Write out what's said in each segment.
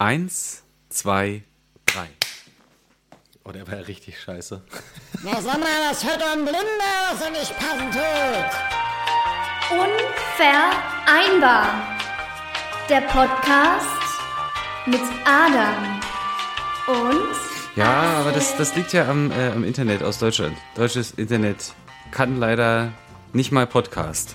Eins, zwei, drei. Oh, der war ja richtig scheiße. Na sag mal, was hört doch ein Blinder, was er nicht passen tut? Unvereinbar. Der Podcast mit Adam und Ja, aber das, das liegt ja am, äh, am Internet aus Deutschland. Deutsches Internet kann leider nicht mal Podcast.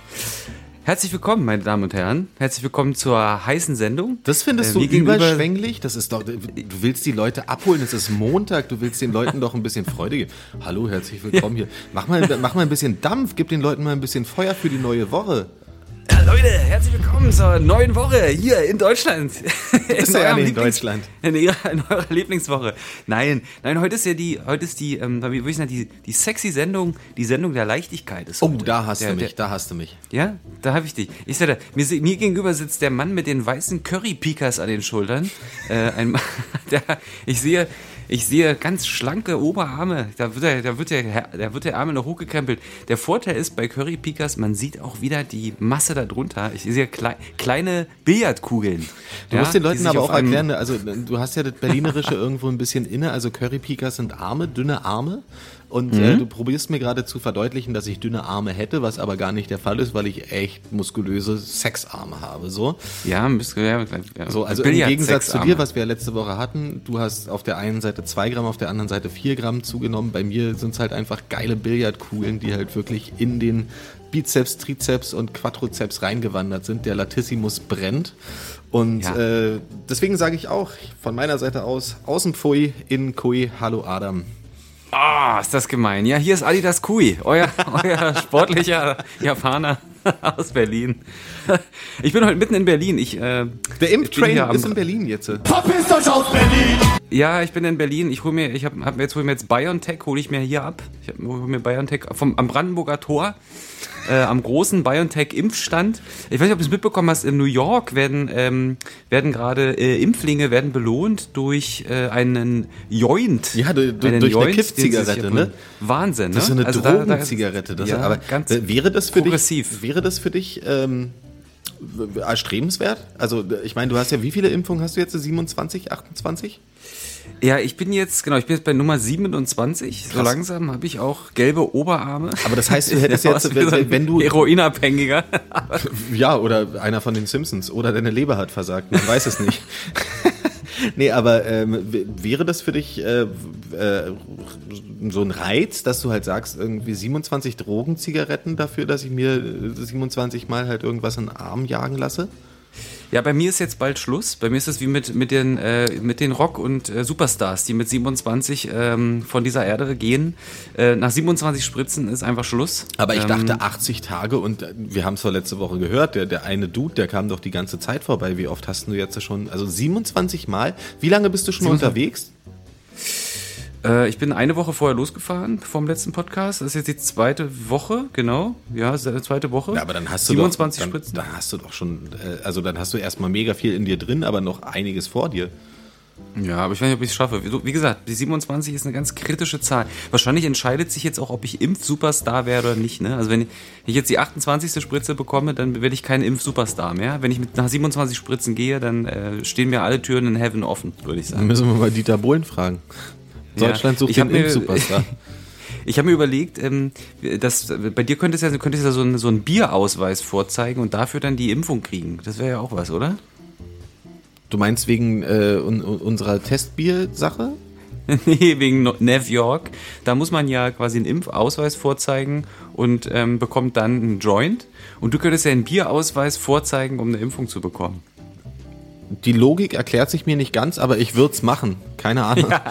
Herzlich willkommen, meine Damen und Herren. Herzlich willkommen zur heißen Sendung. Das findest Äh, du überschwänglich? Das ist doch, du willst die Leute abholen, es ist Montag, du willst den Leuten doch ein bisschen Freude geben. Hallo, herzlich willkommen hier. Mach mal, mach mal ein bisschen Dampf, gib den Leuten mal ein bisschen Feuer für die neue Woche. Ja, Leute, herzlich willkommen zur neuen Woche hier in Deutschland. bist ja eurem nicht in Deutschland. In, ihrer, in eurer Lieblingswoche. Nein, nein, heute ist ja die, heute ist die, ähm, wie würde ich sagen, die, die sexy Sendung, die Sendung der Leichtigkeit ist Oh, heute. da hast der, du mich, Der, da hast du mich. ja, da habe ich dich. Ich sag dir, mir, mir gegenüber sitzt der Mann mit den weißen Curry-Pikas an den Schultern. Äh, ein der, ich sehe, ich sehe ganz schlanke Oberarme. Da wird der, da wird der, da wird der Arme noch hochgekrempelt. Der Vorteil ist bei Curry-Pikas, man sieht auch wieder die Masse darunter. Ich sehe klei kleine Billardkugeln. Du musst den Leuten aber auch erklären, also du hast ja das Berlinerische irgendwo ein bisschen inne, also Currypikas sind Arme, dünne Arme. Und Mhm. äh, du probierst mir gerade zu verdeutlichen, dass ich dünne Arme hätte, was aber gar nicht der Fall ist, weil ich echt muskulöse Sexarme habe. So, Ja, müsst, ja, ja, so also im Gegensatz zu dir, was wir letzte Woche hatten, du hast auf der einen Seite zwei Gramm, auf der anderen Seite vier Gramm zugenommen. Bei mir sind es halt einfach geile Billardkugeln, die halt wirklich in den Bizeps, Trizeps und Quadrizeps reingewandert sind. Der Latissimus brennt. Und Ja. äh, deswegen sage ich auch von meiner Seite aus, außen Pfui, innen Kui, hallo Adam. Ah, ist das gemein. Ja, hier ist Adidas Kui, euer, euer sportlicher Japaner aus Berlin. Ich bin heute mitten in Berlin. Ich, äh, Der am- ist in Berlin jetzt. Verpisst euch aus Berlin! Ja, ich bin in Berlin. Ich hole mir, ich habe hab mir jetzt hole mir jetzt BioNTech, hole ich mir hier ab. Ich hab, hol mir BioNTech vom am Brandenburger Tor. Äh, am großen BioNTech-Impfstand. Ich weiß nicht, ob du es mitbekommen hast, in New York werden, ähm, werden gerade äh, Impflinge werden belohnt durch äh, einen Joint. Ja, du- du- Einen durch eine Joint, sich Kiffzigarette, ne? Wahnsinn, ne? Das ist so eine Also Drogenzigarette. Das ja, ist, aber ganz wäre das für progressiv. dich, wäre das für dich ähm, erstrebenswert? Also ich meine, du hast ja, wie viele Impfungen hast du jetzt? 27, 28? Ja, ich bin jetzt, genau, ich bin jetzt bei Nummer 27. So Krass. langsam habe ich auch gelbe Oberarme. Aber das heißt, du hättest jetzt, so wenn, wenn du, Heroinabhängiger. ja, oder einer von den Simpsons, oder deine Leber hat versagt, man weiß es nicht. Nee, aber ähm, wäre das für dich äh, äh, so ein Reiz, dass du halt sagst, irgendwie 27 Drogenzigaretten dafür, dass ich mir äh, 27 Mal halt irgendwas in den Arm jagen lasse? Ja, bei mir ist jetzt bald Schluss. Bei mir ist es wie mit, mit, den, äh, mit den Rock- und äh, Superstars, die mit 27 ähm, von dieser Erde gehen. Äh, nach 27 Spritzen ist einfach Schluss. Aber ich ähm, dachte 80 Tage und äh, wir haben es doch letzte Woche gehört, der, der eine Dude, der kam doch die ganze Zeit vorbei. Wie oft hast du jetzt schon? Also 27 Mal? Wie lange bist du schon 27? unterwegs? Äh, ich bin eine Woche vorher losgefahren vom letzten Podcast. Das ist jetzt die zweite Woche, genau. Ja, zweite Woche. Ja, aber dann hast du 27 doch, dann, Spritzen. dann hast du doch schon, äh, also dann hast du erstmal mega viel in dir drin, aber noch einiges vor dir. Ja, aber ich weiß nicht, ob ich es schaffe. Wie, gesagt, die 27 ist eine ganz kritische Zahl. Wahrscheinlich entscheidet sich jetzt auch, ob ich Impf-Superstar werde oder nicht. Ne? Also wenn ich jetzt die 28. Spritze bekomme, dann werde ich kein Impf-Superstar mehr. Wenn ich mit nach 27 Spritzen gehe, dann äh, stehen mir alle Türen in Heaven offen, würde ich Dann sagen. müssen wir mal Dieter Bohlen fragen. Deutschland sucht Ich den mir- Impfsuperstar. Ich habe mir überlegt, ähm, dass bei dir könntest du ja, könntest ja so, einen, so einen Bierausweis vorzeigen und dafür dann die Impfung kriegen. Das wäre ja auch was, oder? Du meinst wegen äh, un, un, unserer Testbier-Sache? Nee, wegen New York. Da muss man ja quasi einen Impfausweis vorzeigen und ähm, bekommt dann einen Joint. Und du könntest ja einen Bierausweis vorzeigen, um eine Impfung zu bekommen. Die Logik erklärt sich mir nicht ganz, aber ich würde es machen. Keine Ahnung. Ja,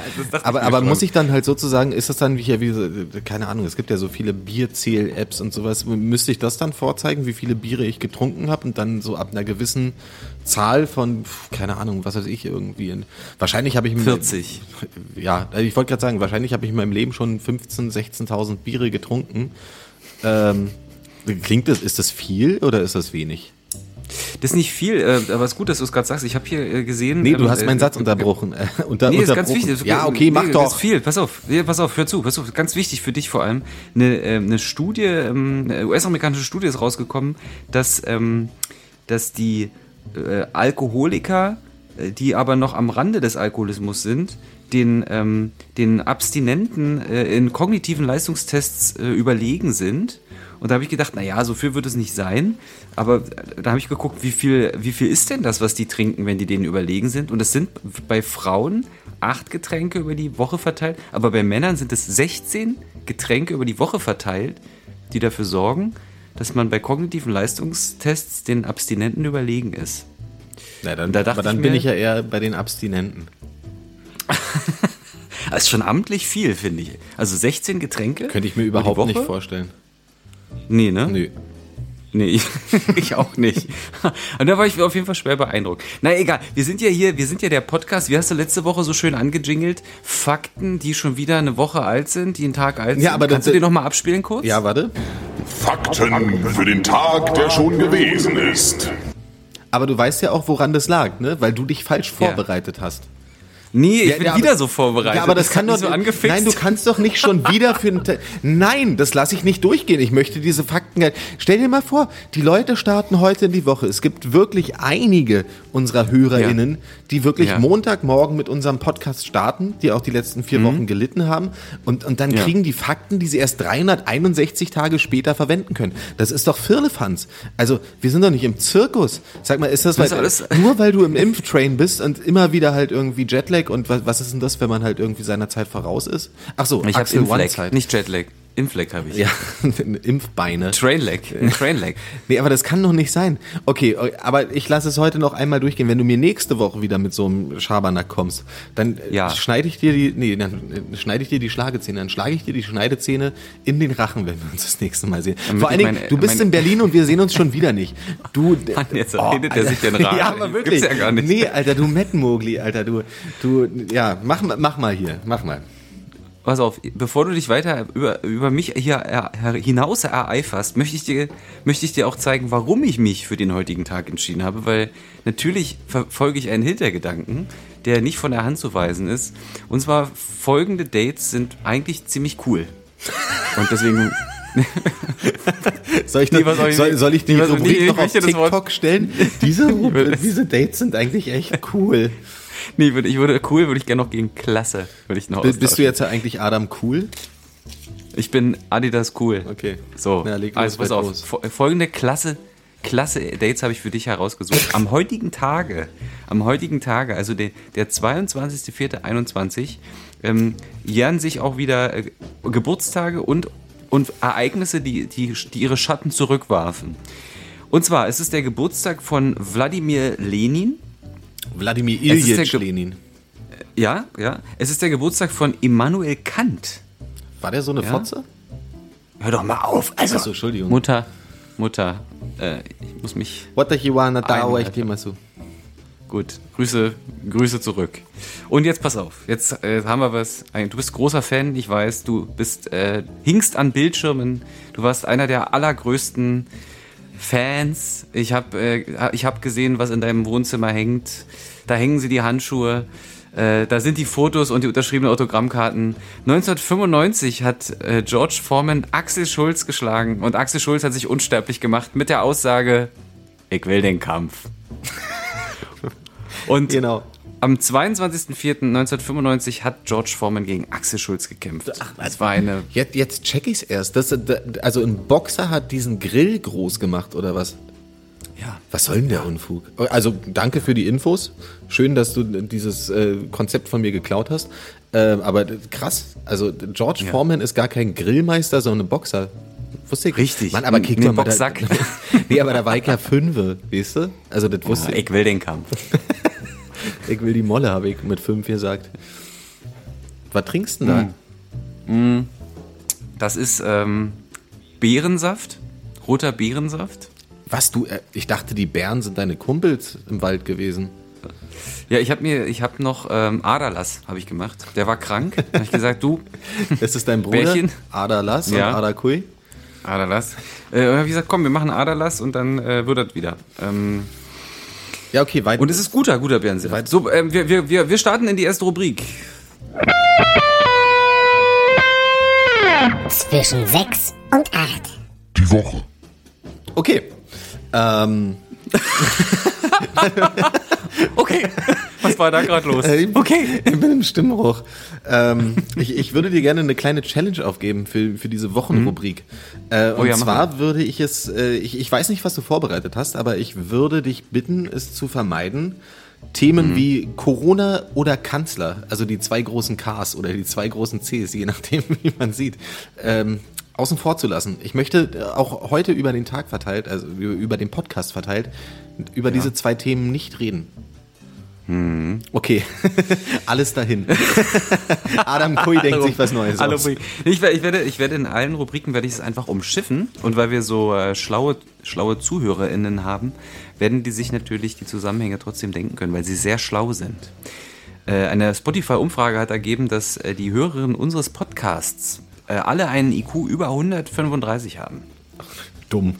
aber aber muss ich dann halt sozusagen, ist das dann wie, wie so- keine Ahnung, es gibt ja so viele Bierzähl-Apps und sowas. Müsste ich das dann vorzeigen, wie viele Biere ich getrunken habe und dann so ab einer gewissen Zahl von, keine Ahnung, was weiß ich, irgendwie. In, wahrscheinlich habe ich... 40. Ja, also ich wollte gerade sagen, wahrscheinlich habe ich in meinem Leben schon 15.000, 16.000 Biere getrunken. Ähm, klingt das, ist das viel oder ist das wenig? Das ist nicht viel, äh, aber es ist gut, dass du es gerade sagst. Ich habe hier äh, gesehen. Nee, du ähm, hast äh, meinen Satz unterbrochen. Äh, unter, Nee, ist ganz wichtig. Ja, okay, mach nee, doch. Das ist viel. Pass auf, nee, pass auf, hör zu, pass auf. Ganz wichtig für dich vor allem. Eine, äh, eine Studie, ähm, eine US-amerikanische Studie ist rausgekommen, dass, ähm, dass die äh, Alkoholiker äh, die aber noch am Rande des Alkoholismus sind, den, ähm, den Abstinenten äh, in kognitiven Leistungstests äh, überlegen sind. Und da habe ich gedacht, naja, so viel wird es nicht sein. Aber da habe ich geguckt, wie viel, wie viel ist denn das, was die trinken, wenn die denen überlegen sind? Und es sind bei Frauen acht Getränke über die Woche verteilt, aber bei Männern sind es 16 Getränke über die Woche verteilt, die dafür sorgen, dass man bei kognitiven Leistungstests den Abstinenten überlegen ist. Na, dann, Da aber dann ich bin mir- ich ja eher bei den Abstinenten. Das ist schon amtlich viel, finde ich. Also 16 Getränke? Könnte ich mir überhaupt nicht vorstellen. Nee, ne? Nö. Nee, ich, ich auch nicht. Und da war ich auf jeden Fall schwer beeindruckt. Na egal, wir sind ja hier, wir sind ja der Podcast, wie hast du letzte Woche so schön angejingelt? Fakten, die schon wieder eine Woche alt sind, die einen Tag alt sind. Ja, aber Kannst das- du den nochmal abspielen kurz? Ja, warte. Fakten für den Tag, der schon gewesen ist. Aber du weißt ja auch, woran das lag, ne? Weil du dich falsch vorbereitet hast. Nee, ich Ja, bin ja, wieder aber- so vorbereitet. Ja, aber das, kann hat doch so angefixt. Nein, du kannst doch nicht schon wieder für Te Nein, das lasse ich nicht durchgehen. Ich möchte diese Fakten. Stell dir mal vor, die Leute starten heute in die Woche. Es gibt wirklich einige unserer HörerInnen, die wirklich Ja. Montagmorgen mit unserem Podcast starten, die auch die letzten vier Wochen gelitten haben. Und, und dann Mhm. Ja. kriegen die Fakten, die sie erst 361 Tage später verwenden können. Das ist doch Firlefanz. Also, wir sind doch nicht im Zirkus. Sag mal, ist das, Das weil, ist nur weil du im Impftrain bist und immer wieder halt irgendwie Jetlag und was, was ist denn das, wenn man halt irgendwie seiner Zeit voraus ist? Ach so, ich Axel Inflag, One-Zeit. nicht Jetlag. Inflag habe ich. Ja, Impfbeine. Trainlag. Ein Trainlag. Nee, aber das kann doch nicht sein. Okay, aber ich lasse es heute noch einmal durchgehen. Wenn du mir nächste Woche wieder mit so einem Schabernack kommst, dann äh, Ja. schneide ich dir die, nee, dann äh, schneide ich dir die Schlagezähne, dann schlage ich dir die Schneidezähne in den Rachen, wenn wir uns das nächste Mal sehen. Damit Vor allen Dingen, du bist in Berlin und wir sehen uns schon wieder nicht. Du, Mann, jetzt redet er sich den Rat. Ja, aber Gibt's wirklich. ja gar nicht. Nee, Alter, du Mettenmogli, Alter, du, du, ja, mach, mach mal hier, mach mal. Pass auf, bevor du dich weiter über, über mich hier er, er, hinaus ereiferst, möchte ich, dir, möchte ich dir auch zeigen, warum ich mich für den heutigen Tag entschieden habe, weil natürlich verfolge ich einen Hintergedanken, der nicht von der Hand zu weisen ist. Und zwar folgende Dates sind eigentlich ziemlich cool. Und deswegen, Soll ich, Nee, was soll ich soll, ich die Rubrik noch auf TikTok stellen? Diese, diese Dates sind eigentlich echt cool. Nee, ich würde, ich würde cool, würde ich gerne noch gegen Klasse, würde ich noch Bist du jetzt ja eigentlich Adam Cool? Ich bin Adidas cool. Okay. So, Na, los, also pass auf. los. Fo- Folgende klasse, klasse Dates habe ich für dich herausgesucht. Am heutigen Tage, am heutigen Tage, also der, der 22.04.21, ähm, jähren sich auch wieder äh, Geburtstage und, und Ereignisse, die, die, die ihre Schatten zurückwarfen. Und zwar, es ist der Geburtstag von Wladimir Lenin. Wladimir Ilyich Lenin. Ja, ja. Es ist der Geburtstag von Immanuel Kant. War der so eine Ja? Fotze? Hör doch mal auf. Also, Achso, Entschuldigung. Mutter, Mutter, äh, ich muss mich What the Hiwana da, Einmal. ich dir mal so. Gut, Grüße, Grüße zurück. Und jetzt pass auf, jetzt äh, haben wir was. Du bist großer Fan, ich weiß, du bist äh, hingst an Bildschirmen. Du warst einer der allergrößten Fans. Ich habe äh, ich hab gesehen, was in deinem Wohnzimmer hängt. Da hängen sie die Handschuhe. Äh, da sind die Fotos und die unterschriebenen Autogrammkarten. 1995 hat äh, George Foreman Axel Schulz geschlagen und Axel Schulz hat sich unsterblich gemacht mit der Aussage, ich will den Kampf. Und Genau. Am 22.04.1995 hat George Foreman gegen Axel Schulz gekämpft. das war eine. Jetzt, jetzt check ich's erst. Das, da- also ein Boxer hat diesen Grill groß gemacht, oder was? Ja. Was soll denn der Unfug? Also danke für die Infos. Schön, dass du dieses äh, Konzept von mir geklaut hast. Ähm, aber krass. Also George Ja. Foreman ist gar kein Grillmeister, sondern ein Boxer. Wusste ich. Richtig. Mann, aber kick Nee, mal. Boxsack. Da, nee, aber da war ich ja Fünfe, weißt du? Also das wusste ich. Ich will den Kampf. Ich will die Molle, habe ich mit fünf gesagt. Was trinkst du denn da? Das ist ähm, Beerensaft, roter Beerensaft. Was du, äh, ich dachte, die Bären sind deine Kumpels im Wald gewesen. Ja, ich habe mir, ich habe noch ähm, Aderlass habe ich gemacht. Der war krank. Da habe ich gesagt, du Das ist dein Bruder, Bärchen? Ada Lass Ja. und Ada Kui. Aderlass. Äh, und habe ich gesagt, komm, wir machen Aderlass und dann äh, wird das wieder. Ähm, Ja, okay, weit. und es ist guter, guter Beerensaft. So, ähm, wir, wir, wir, wir starten in die erste Rubrik. Zwischen 6 und 8. Die Woche. Okay. Ähm, Okay, was war da gerade los? Äh, Okay. Ich bin im Stimmbruch. Ähm, ich, ich würde dir gerne eine kleine Challenge aufgeben für, für diese Wochenrubrik. Äh, und Oh ja, zwar würde ich es, äh, ich, ich weiß nicht, was du vorbereitet hast, aber ich würde dich bitten, es zu vermeiden, Themen Mhm. wie Corona oder Kanzler, also die zwei großen Ks oder die zwei großen Cs, je nachdem, wie man sieht, ähm, außen vor zu lassen. Ich möchte äh, auch heute über den Tag verteilt, also über den Podcast verteilt, über diese zwei Themen nicht reden. Okay, alles dahin. Adam Kui denkt sich was Neues Hallo, aus. Ich, werde, ich, werde, in allen Rubriken werde ich es einfach umschiffen und weil wir so äh, schlaue, schlaue ZuhörerInnen haben, werden die sich natürlich die Zusammenhänge trotzdem denken können, weil sie sehr schlau sind. Äh, eine Spotify-Umfrage hat ergeben, dass äh, die Hörerinnen unseres Podcasts alle einen IQ über 135 haben. Dumm.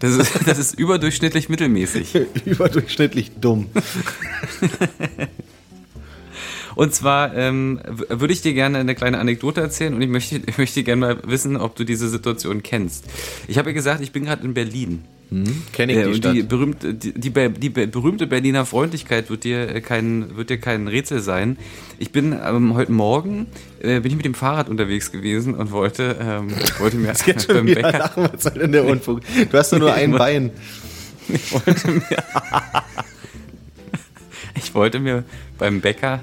Das ist, das ist überdurchschnittlich mittelmäßig. Überdurchschnittlich dumm. Und zwar ähm, würde ich dir gerne eine kleine Anekdote erzählen und ich möchte, ich möchte gerne mal wissen, ob du diese Situation kennst. Ich habe ja gesagt, ich bin gerade in Berlin. Kenn ich Äh, die Stadt. die, berühmte, die, die, die be- berühmte Berliner Freundlichkeit wird dir, äh, kein, wird dir kein Rätsel sein. Ich bin ähm, heute Morgen äh, bin ich mit dem Fahrrad unterwegs gewesen und wollte, ähm, wollte mir Jetzt geht schon beim wieder Bäcker, nach, was soll denn der Unfug? Du hast doch nur ein Bein. ich wollte mir, ich wollte mir beim Bäcker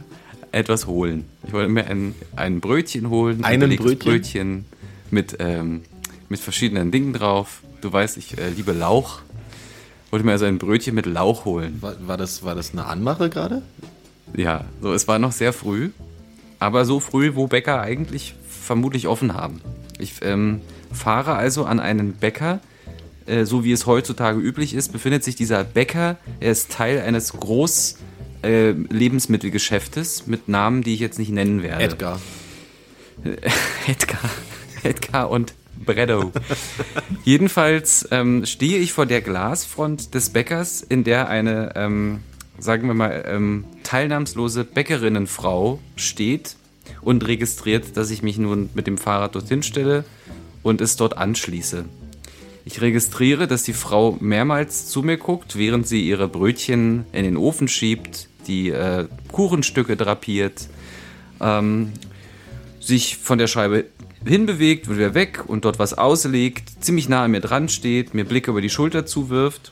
etwas holen. Ich wollte mir ein, ein Brötchen holen, ein Einen Brötchen? Brötchen mit, ähm, mit verschiedenen Dingen drauf. Du weißt, ich äh, liebe Lauch. Wollte mir also ein Brötchen mit Lauch holen. War, war, das, war das eine Anmache gerade? Ja, so, es war noch sehr früh, aber so früh, wo Bäcker eigentlich vermutlich offen haben. Ich ähm, fahre also an einen Bäcker, äh, so wie es heutzutage üblich ist, befindet sich dieser Bäcker, er ist Teil eines Groß- äh, Lebensmittelgeschäftes mit Namen, die ich jetzt nicht nennen werde. Edgar. Edgar. Edgar und Breddo. Jedenfalls ähm, stehe ich vor der Glasfront des Bäckers, in der eine, ähm, sagen wir mal, ähm, teilnahmslose Bäckerinnenfrau steht und registriert, dass ich mich nun mit dem Fahrrad dorthin stelle und es dort anschließe. Ich registriere, dass die Frau mehrmals zu mir guckt, während sie ihre Brötchen in den Ofen schiebt, die äh, Kuchenstücke drapiert, ähm, sich von der Scheibe hinbewegt, wieder weg und dort was auslegt, ziemlich nah an mir dran steht, mir Blicke über die Schulter zuwirft.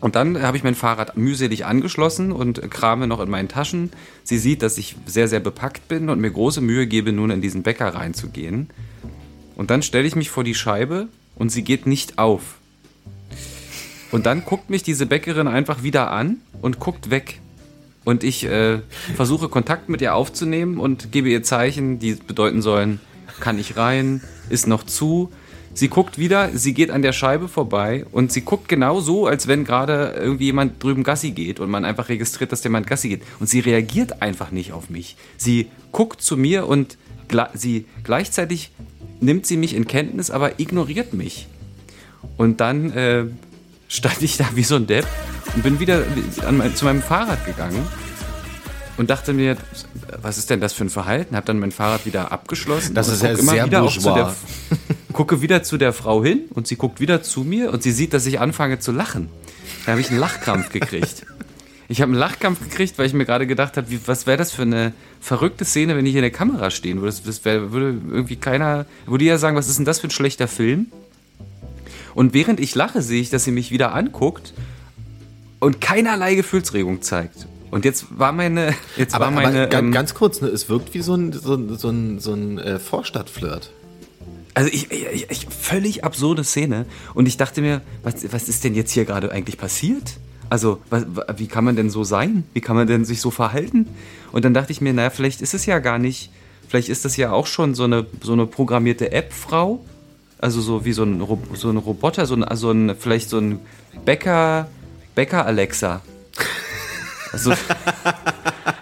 Und dann habe ich mein Fahrrad mühselig angeschlossen und krame noch in meinen Taschen. Sie sieht, dass ich sehr, sehr bepackt bin und mir große Mühe gebe, nun in diesen Bäcker reinzugehen. Und dann stelle ich mich vor die Scheibe und sie geht nicht auf. Und dann guckt mich diese Bäckerin einfach wieder an und guckt weg. Und ich äh, versuche Kontakt mit ihr aufzunehmen und gebe ihr Zeichen, die bedeuten sollen, kann ich rein, ist noch zu. Sie guckt wieder, sie geht an der Scheibe vorbei und sie guckt genau so, als wenn gerade irgendwie jemand drüben Gassi geht und man einfach registriert, dass jemand Gassi geht. Und sie reagiert einfach nicht auf mich. Sie guckt zu mir und sie gleichzeitig nimmt sie mich in Kenntnis, aber ignoriert mich. Und dann äh, stand ich da wie so ein Depp und bin wieder an mein, zu meinem Fahrrad gegangen und dachte mir, was ist denn das für ein Verhalten? Hab dann mein Fahrrad wieder abgeschlossen. Das und ist ja sehr bourgeois. gucke wieder zu der Frau hin und sie guckt wieder zu mir und sie sieht, dass ich anfange zu lachen. Da habe ich einen Lachkrampf gekriegt. Ich habe einen Lachkampf gekriegt, weil ich mir gerade gedacht habe, wie, was wäre das für eine verrückte Szene, wenn ich in der Kamera stehen würde. Das wär, würde irgendwie keiner, würde ja sagen, was ist denn das für ein schlechter Film? Und während ich lache, sehe ich, dass sie mich wieder anguckt und keinerlei Gefühlsregung zeigt. Und jetzt war meine, jetzt Aber, war meine, aber ganz, ähm, ganz kurz, ne, es wirkt wie so ein, so ein, so ein, so ein äh, Vorstadtflirt. Also ich, ich, ich völlig absurde Szene und ich dachte mir, was, was ist denn jetzt hier gerade eigentlich passiert? Also was, wie kann man denn so sein? Wie kann man denn sich so verhalten? Und dann dachte ich mir, naja, vielleicht ist es ja gar nicht, vielleicht ist das ja auch schon so eine so eine programmierte App-Frau, also so wie so ein so ein Roboter, so ein also ein vielleicht so ein Bäcker Bäcker Alexa. Also,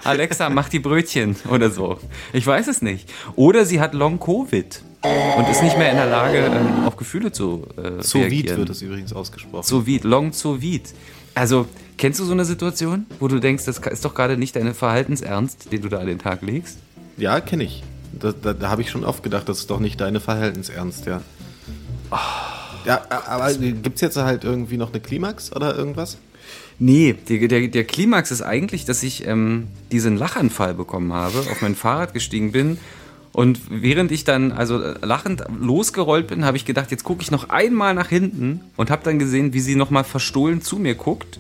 Alexa, mach die Brötchen oder so. Ich weiß es nicht. Oder sie hat Long Covid und ist nicht mehr in der Lage, ähm, auf Gefühle zu äh, So reagieren. wird es übrigens ausgesprochen. So Vid, Long so Vid. Also, kennst du so eine Situation, wo du denkst, das ist doch gerade nicht deine Verhaltensernst, den du da an den Tag legst? Ja, kenne ich. Da, da, da habe ich schon oft gedacht, das ist doch nicht deine Verhaltensernst, ja. Ja, aber gibt's jetzt halt irgendwie noch eine Klimax oder irgendwas? Nee, der, der, der Klimax ist eigentlich, dass ich ähm, diesen Lachanfall bekommen habe, auf mein Fahrrad gestiegen bin und während ich dann also äh, lachend losgerollt bin, habe ich gedacht, jetzt gucke ich noch einmal nach hinten und habe dann gesehen, wie sie nochmal verstohlen zu mir guckt.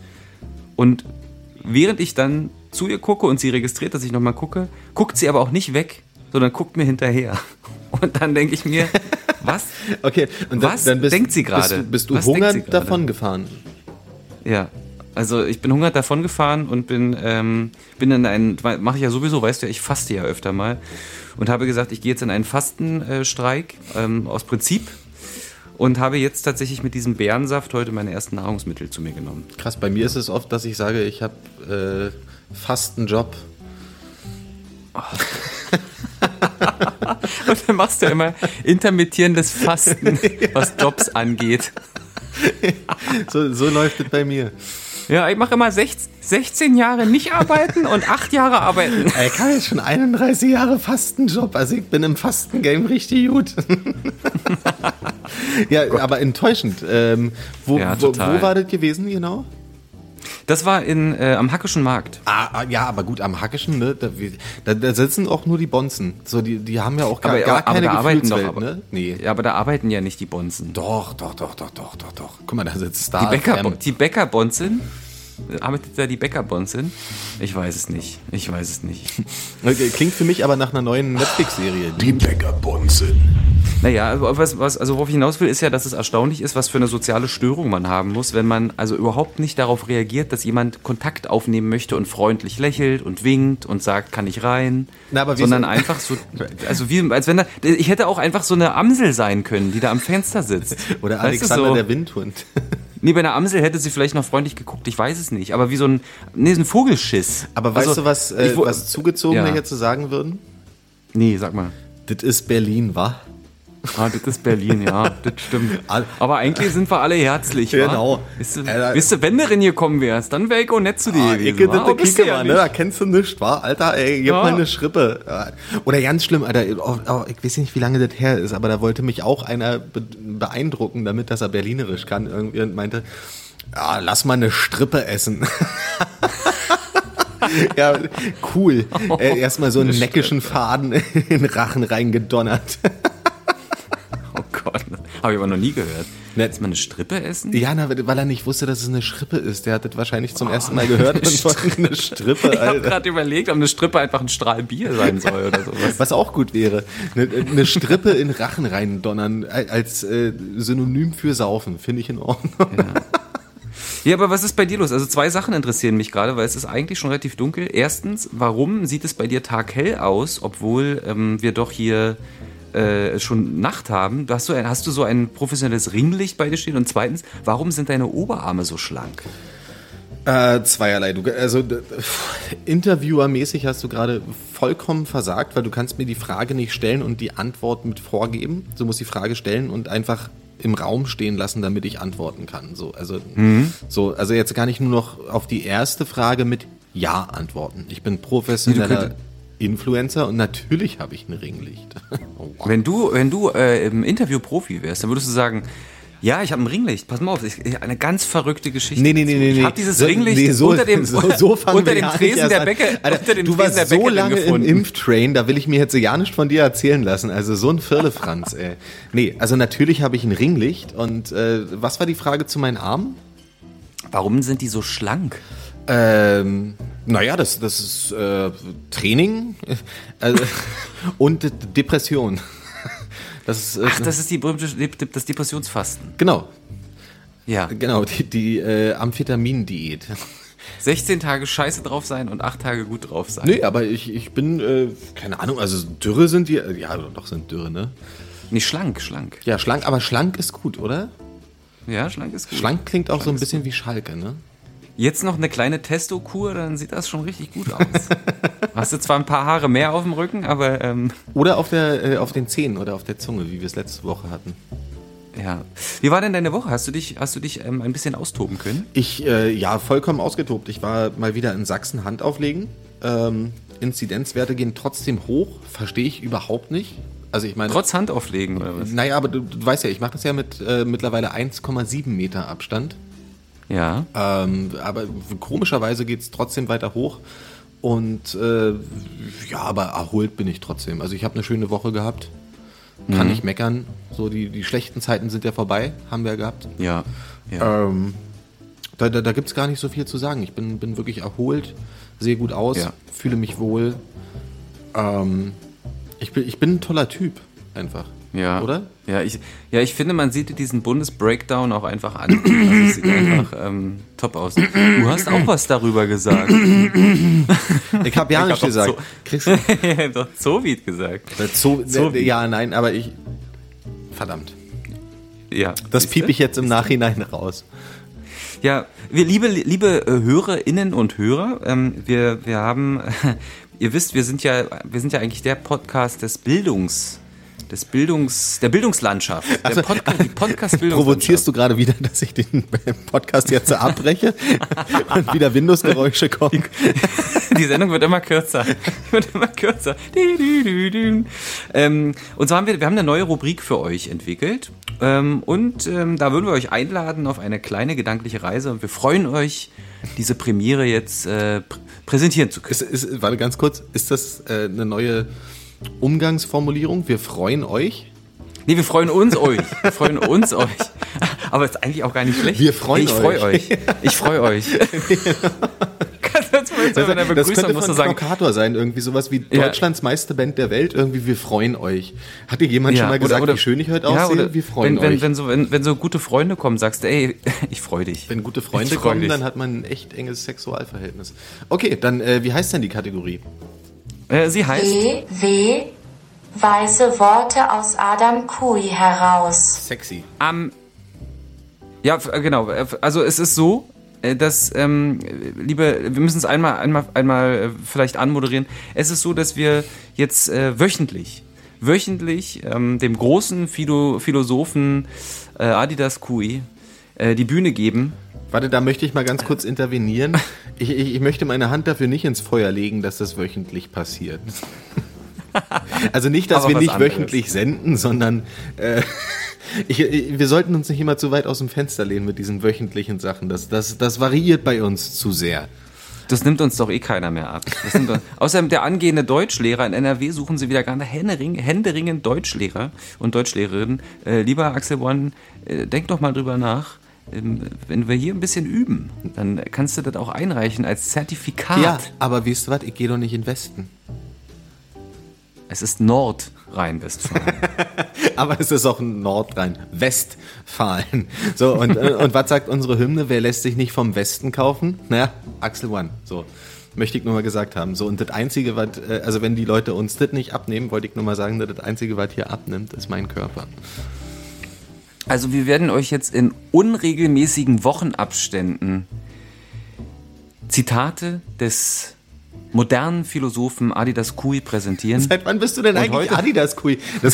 Und während ich dann zu ihr gucke und sie registriert, dass ich nochmal gucke, guckt sie aber auch nicht weg, sondern guckt mir hinterher. Und dann denke ich mir, was? Okay, und dann, Was dann bist, denkt sie bist, gerade? du- bist du Was hungernd davon gefahren? Ja. Also ich bin hungert davon gefahren und bin, ähm, bin in einen, mache ich ja sowieso, weißt du, ja, ich faste ja öfter mal und habe gesagt, ich gehe jetzt in einen Fastenstreik ähm, aus Prinzip und habe jetzt tatsächlich mit diesem Bärensaft heute meine ersten Nahrungsmittel zu mir genommen. Krass, bei mir ist es oft, dass ich sage, ich habe äh, fast einen Job. Und dann machst du immer intermittierendes Fasten, was Jobs angeht. So, so läuft es bei mir. Ja, ich mache immer 16, 16 Jahre nicht arbeiten und 8 Jahre arbeiten. Ich habe jetzt schon 31 Jahre Fastenjob, also ich bin im Fastengame richtig gut. ja, aber enttäuschend. Ähm, wo, Ja, wo, wo war das gewesen genau? Das war in, äh, am Hackischen Markt. Ah, ah, ja, aber gut, am Hackischen, ne, da, da, da sitzen auch nur die Bonzen. So, die, die haben ja auch gar, gar keine da arbeiten doch, Gefühlswelt, aber, ne? Nee. Ja, aber da arbeiten ja nicht die Bonzen. Doch, doch, doch, doch, doch, doch, doch. Guck mal, da sitzt Die, Star Bäcker, die Bäckerbonzin? Arbeitet da die Bäckerbonzin? Ich weiß es nicht. Ich weiß es nicht. Okay, Klingt für mich aber nach einer neuen Netflix-Serie. Die Bäckerbonzen. Naja, aber was, was, also worauf ich hinaus will, ist ja, dass es erstaunlich ist, was für eine soziale Störung man haben muss, wenn man also überhaupt nicht darauf reagiert, dass jemand Kontakt aufnehmen möchte und freundlich lächelt und winkt und sagt, kann ich rein, Na, aber sondern so- einfach so, also wie, als wenn da, ich hätte auch einfach so eine Amsel sein können, die da am Fenster sitzt. Oder Weißt du, Alexander so. der Windhund. Nee, bei einer Amsel hätte sie vielleicht noch freundlich geguckt, ich weiß es nicht, aber wie so ein, nee, so ein Vogelschiss. Aber weißt Also, du, was, äh, ich was Zugezogene Ja. jetzt zu sagen würden? Nee, sag mal. Das ist Berlin, wa? Ah, das ist Berlin, ja, das stimmt. Aber eigentlich sind wir alle herzlich, Genau. wa? Wisst du, Äh, wisst du, wenn du denn hier kommen wärst, dann wäre ich auch nett zu dir Ah, gewesen. ich wa? bist Kicke ja ne? nicht. Da kennst du nichts, wa? Alter, ey, gib Ja. mal eine Schrippe. Oder ganz schlimm, Alter, oh, oh, ich weiß nicht, wie lange das her ist, aber da wollte mich auch einer be beeindrucken, damit dass er Berlinerisch kann irgendwie und meinte, ja, lass mal eine Strippe essen. ja, cool. Äh, Erstmal so einen neckischen Faden in den Rachen reingedonnert. Oh Gott, habe ich aber noch nie gehört. Ne. Jetzt mal eine Strippe essen? Ja, na, weil er nicht wusste, dass es eine Strippe ist. Der hat das wahrscheinlich zum ersten Mal gehört und wollte eine Strippe, Ich habe gerade überlegt, ob eine Strippe einfach ein Strahl Bier sein soll oder sowas. Was auch gut wäre. Eine, eine Strippe in Rachen reindonnern als äh, Synonym für Saufen, finde ich in Ordnung. Ja, aber was ist bei dir los? Also zwei Sachen interessieren mich gerade, weil es ist eigentlich schon relativ dunkel. Erstens, warum sieht es bei dir taghell aus, obwohl ähm, wir doch hier äh, schon Nacht haben? Hast du, ein, hast du so ein professionelles Ringlicht bei dir stehen? Und zweitens, warum sind deine Oberarme so schlank? Äh, zweierlei. Du, also Interviewermäßig hast du gerade vollkommen versagt, weil du kannst mir die Frage nicht stellen und die Antwort mit vorgeben. Du musst die Frage stellen und einfach im Raum stehen lassen, damit ich antworten kann. So, also, so, also jetzt gar nicht nur noch auf die erste Frage mit Ja antworten. Ich bin professioneller Influencer und natürlich habe ich ein Ringlicht. Oh, wow. Wenn du, wenn du äh, im Interview Profi wärst, dann würdest du sagen, ja, ich habe ein Ringlicht. Pass mal auf, ich, ich, eine ganz verrückte Geschichte. Nee, nee, nee, nee. Ich habe dieses So- Ringlicht nee, so, unter dem, so, so unter dem Tresen der an. Bäcker, Alter, unter dem du Tresen warst der so lange gefunden. im Impftrain, da will ich mir jetzt ja nicht von dir erzählen lassen. Also so ein Firlefanz, ey. Nee, also natürlich habe ich ein Ringlicht. Und äh, was war die Frage zu meinen Armen? Warum sind die so schlank? Ähm, naja, das, das ist äh, Training äh, und Depression. Das ist, äh, Ach, das ist die berühmte das Depressionsfasten. genau, Ja. genau, die, die äh, Amphetamin-Diät. 16 Tage scheiße drauf sein und 8 Tage gut drauf sein. Nee, aber ich, ich bin, äh, keine Ahnung, also Dürre sind die, ja, doch sind Dürre, ne? Nee, schlank, schlank. Ja, schlank, aber schlank ist gut, oder? Ja, schlank ist gut. Schlank klingt auch so ein bisschen wie Schalke, ne? Jetzt noch eine kleine Testo-Kur, dann sieht das schon richtig gut aus. Hast du zwar ein paar Haare mehr auf dem Rücken, aber ähm, Oder auf, der, äh, auf den Zähnen oder auf der Zunge, wie wir es letzte Woche hatten. ja. Wie war denn deine Woche? Hast du dich, hast du dich ähm, ein bisschen austoben können? Ich, äh, ja, vollkommen ausgetobt. Ich war mal wieder in Sachsen Hand auflegen. Ähm, Inzidenzwerte gehen trotzdem hoch, verstehe ich überhaupt nicht. Also ich meine, Trotz Handauflegen oder was? naja, aber du, du weißt ja, ich mache das ja mit äh, mittlerweile 1,7 Meter Abstand. Ja. Ähm, aber komischerweise geht es trotzdem weiter hoch. Und äh, ja, aber erholt bin ich trotzdem. Also ich habe eine schöne Woche gehabt. Kann Mhm. nicht meckern. So die, die schlechten Zeiten sind ja vorbei, haben wir gehabt. Ja. ja. Ähm, da da, da gibt es gar nicht so viel zu sagen. Ich bin, bin wirklich erholt, sehe gut aus, Ja. fühle mich wohl. Ähm, ich, bin, ich bin ein toller Typ, einfach. Ja. Oder? Ja ich, ja, ich finde, man sieht diesen Bundesbreakdown auch einfach an. Also es sieht einfach ähm, top aus. Du hast auch was darüber gesagt. Ich habe ja Ich nicht hab gesagt. doch Kriegst Doch Zovid gesagt. du so, So wie- ja, nein, aber ich. Verdammt. Ja. Das piep ich jetzt im Nachhinein raus. Ja, wir liebe, liebe äh, Hörerinnen und Hörer, ähm, wir, wir haben, ihr wisst, wir sind ja, wir sind ja eigentlich der Podcast des Bildungs, des Bildungs, der Bildungslandschaft. Der Podca die podcast Provozierst du gerade wieder, dass ich den Podcast jetzt abbreche und wieder Windows-Geräusche kommen? Die Sendung wird immer kürzer. wird immer kürzer. Ähm, und so haben wir, wir haben eine neue Rubrik für euch entwickelt. Ähm, und ähm, da würden wir euch einladen auf eine kleine gedankliche Reise. Und wir freuen euch, diese Premiere jetzt äh, pr präsentieren zu können. Ist, ist, warte ganz kurz, ist das äh, eine neue Umgangsformulierung? Wir freuen euch. Nee, wir freuen uns euch. Wir freuen uns euch. Aber ist eigentlich auch gar nicht schlecht. Wir freuen ich freue euch. euch. Ich freue euch. Bei einer das Begrüßung könnte musst von sagen, Provokator sein, irgendwie sowas wie Ja. Deutschlands meiste Band der Welt, irgendwie wir freuen euch. Hat dir jemand schon mal gesagt, wie schön ich heute ja, aussehe? oder wir freuen wenn, wenn, euch. Wenn so, wenn, wenn so gute Freunde kommen, sagst du, ey, ich freue dich. Wenn gute Freunde freu kommen, dich. dann hat man ein echt enges Sexualverhältnis. Okay, dann äh, wie heißt denn die Kategorie? Äh, sie heißt, E, W, weise Worte aus Adam Kui heraus. Sexy. am, ja, äh, genau, äh, also es ist so, dass, ähm, liebe, wir müssen es einmal, einmal, einmal vielleicht anmoderieren. Es ist so, dass wir jetzt äh, wöchentlich, wöchentlich ähm, dem großen Philo Philosophen äh, Adidas Kui äh, die Bühne geben. Warte, da möchte ich mal ganz kurz intervenieren. Ich, ich, ich möchte meine Hand dafür nicht ins Feuer legen, dass das wöchentlich passiert. Also nicht, dass Aber wir nicht anderes. wöchentlich senden, sondern äh, ich, wir sollten uns nicht immer zu weit aus dem Fenster lehnen mit diesen wöchentlichen Sachen. Das, das, das variiert bei uns zu sehr. Das nimmt uns doch eh keiner mehr ab. Uns, außerdem der angehende Deutschlehrer in NRW suchen sie wieder gerade händeringend, händeringend Deutschlehrer und Deutschlehrerinnen. Äh, lieber Axel One, äh, denk doch mal drüber nach. Ähm, wenn wir hier ein bisschen üben, dann kannst du das auch einreichen als Zertifikat. Ja, aber weißt du was, ich gehe doch nicht in den Westen. Es ist Nordrhein-Westfalen. Aber es ist auch Nordrhein-Westfalen. So, und, äh, und was sagt unsere Hymne? Wer lässt sich nicht vom Westen kaufen? Naja, Axel One. So. Möchte ich nur mal gesagt haben. So, und das Einzige, was, äh, also wenn die Leute uns das nicht abnehmen, wollte ich nur mal sagen, das Einzige, was hier abnimmt, ist mein Körper. Also wir werden euch jetzt in unregelmäßigen Wochenabständen Zitate des modernen Philosophen Adidas Kui präsentieren. Seit wann bist du denn Und eigentlich heute? Adidas Kui?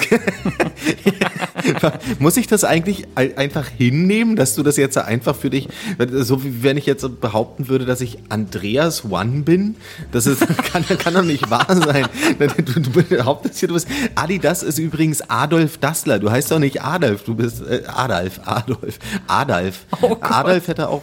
Das, muss ich das eigentlich ein- einfach hinnehmen, dass du das jetzt einfach für dich, so wie wenn ich jetzt behaupten würde, dass ich Andreas One bin? Das ist, kann, kann doch nicht wahr sein. Du, du behauptest hier, du bist, Adidas ist übrigens Adolf Dassler. Du heißt doch nicht Adolf, du bist äh, Adolf, Adolf, Adolf. Oh Adolf hätte auch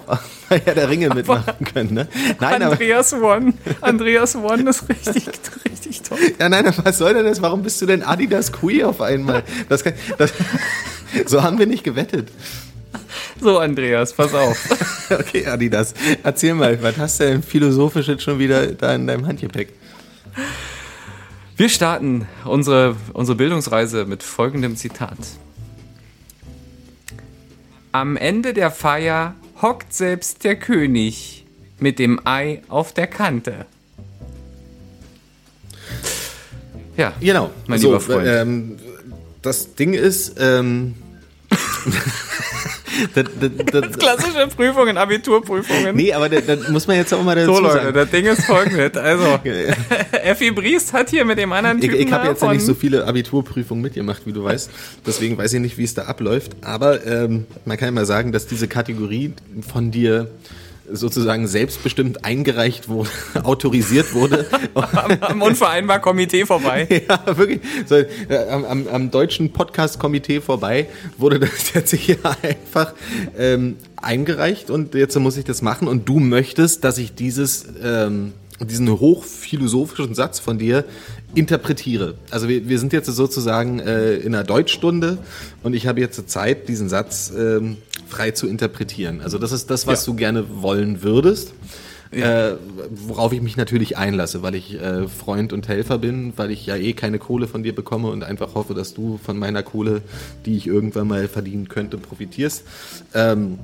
bei Herr der Ringe mitmachen können, ne? Nein, aber, Andreas One. Andreas One ist richtig, richtig toll. Ja, nein, aber was soll denn das? Warum bist du denn Adidas Kui auf einmal? Das kann, das, so haben wir nicht gewettet. So, Andreas, pass auf. Okay, Adidas, erzähl mal, was hast du denn philosophisch jetzt schon wieder da in deinem Handgepäck? Wir starten unsere, unsere Bildungsreise mit folgendem Zitat. Am Ende der Feier hockt selbst der König mit dem Ei auf der Kante. Ja, Genau, mein so, lieber Freund. Ähm, das Ding ist, ähm, das, das, das, Klassische Prüfungen, Abiturprüfungen. nee, aber da, muss man jetzt auch mal dazu So Leute, sagen. das Ding ist folgendes. Also, Effi Briest hat hier mit dem anderen Ich, Typen ich habe da jetzt ja nicht so viele Abiturprüfungen mitgemacht, wie du weißt. Deswegen weiß ich nicht, wie es da abläuft. Aber ähm, man kann ja mal sagen, dass diese Kategorie von dir sozusagen selbstbestimmt eingereicht wurde, autorisiert wurde. am, am Unvereinbar-Komitee vorbei. ja, wirklich. So, äh, am, am, am deutschen Podcast-Komitee vorbei wurde das jetzt hier einfach ähm, eingereicht und jetzt muss ich das machen und du möchtest, dass ich dieses ähm, diesen hochphilosophischen Satz von dir interpretiere. Also wir, wir sind jetzt sozusagen äh, in einer Deutschstunde und ich habe jetzt Zeit, diesen Satz ähm, frei zu interpretieren. Also das ist das, was Ja. du gerne wollen würdest. Ja. Äh, worauf ich mich natürlich einlasse, weil ich äh, Freund und Helfer bin, weil ich ja eh keine Kohle von dir bekomme und einfach hoffe, dass du von meiner Kohle, die ich irgendwann mal verdienen könnte, profitierst. Ähm,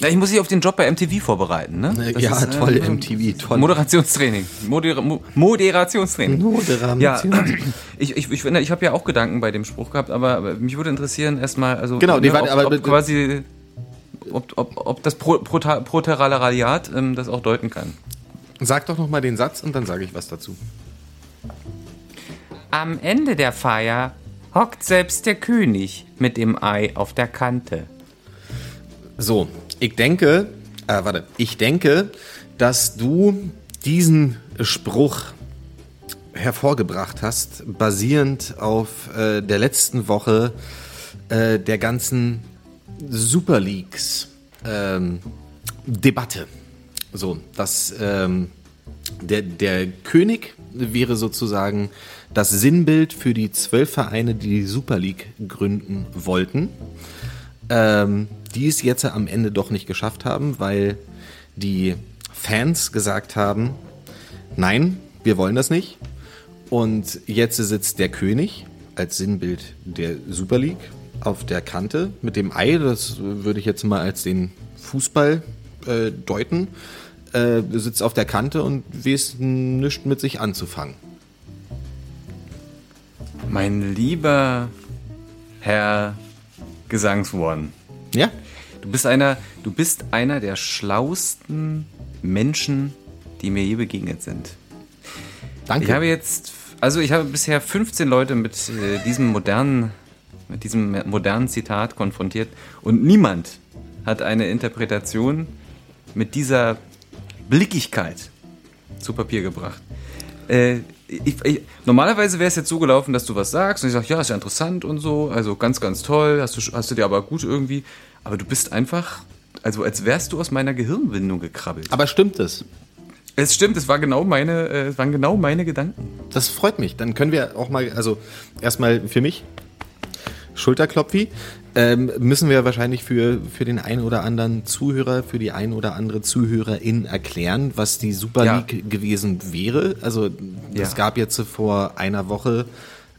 Ja, ich muss mich auf den Job bei MTV vorbereiten, ne? Das ja, ist, toll, äh, MTV, toll. Moderationstraining. Modera Mo Moderationstraining. Moderation. Ja, ich, ich, ich, ich habe ja auch Gedanken bei dem Spruch gehabt, aber mich würde interessieren erstmal, also Genau, ne, warte, ob, aber ob quasi, ob, ob, ob das Pro, Prota- Proteralariat ähm, das auch deuten kann. Sag doch noch mal den Satz und dann sage ich was dazu. Am Ende der Feier hockt selbst der König mit dem Ei auf der Kante. So, ich denke, äh, warte, ich denke, dass du diesen Spruch hervorgebracht hast, basierend auf äh, der letzten Woche äh, der ganzen Super Leagues ähm, Debatte. So, dass ähm, der, der König wäre sozusagen das Sinnbild für die zwölf Vereine, die die Super League gründen wollten ähm, die es jetzt am Ende doch nicht geschafft haben, weil die Fans gesagt haben, nein, wir wollen das nicht. Und jetzt sitzt der König als Sinnbild der Super League auf der Kante mit dem Ei, das würde ich jetzt mal als den Fußball äh, deuten, äh, sitzt auf der Kante und weiß nichts mit sich anzufangen. Mein lieber Herr Gesangsworden, Ja, du bist einer, du bist einer der schlausten Menschen, die mir je begegnet sind. danke. Ich habe jetzt, also ich habe bisher 15 Leute mit äh, diesem modernen, mit diesem modernen Zitat konfrontiert und niemand hat eine Interpretation mit dieser Blickigkeit zu Papier gebracht. Äh, ich, ich, normalerweise wäre es jetzt so gelaufen, dass du was sagst und ich sage, ja, ist ja interessant und so, also ganz, ganz toll, hast du, hast du dir aber gut irgendwie, aber du bist einfach, also als wärst du aus meiner Gehirnwindung gekrabbelt. Aber stimmt es? Es stimmt, es war genau meine, äh, es waren genau meine Gedanken. Das freut mich. Dann können wir auch mal, also erstmal für mich, Schulterklopfi, ähm, müssen wir wahrscheinlich für, für den einen oder anderen Zuhörer, für die ein oder andere Zuhörerin erklären, was die Super Ja. League gewesen wäre. Also es Ja. gab jetzt vor einer Woche,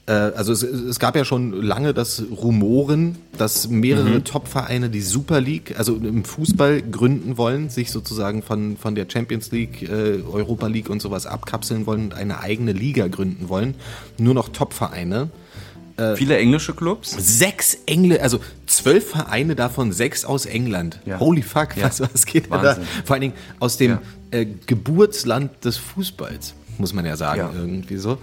äh, also es, es gab ja schon lange das Rumoren, dass mehrere Top-Vereine die Super League, also im Fußball gründen wollen, sich sozusagen von, von der Champions League, äh, Europa League und sowas abkapseln wollen und eine eigene Liga gründen wollen. Nur noch Top-Vereine. Viele englische Clubs. Sechs Engl, also zwölf Vereine, davon sechs aus England. Ja. Holy fuck, Ja. was, was geht denn da? Wahnsinn. Vor allen Dingen aus dem Ja. äh, Geburtsland des Fußballs, muss man ja sagen, irgendwie so.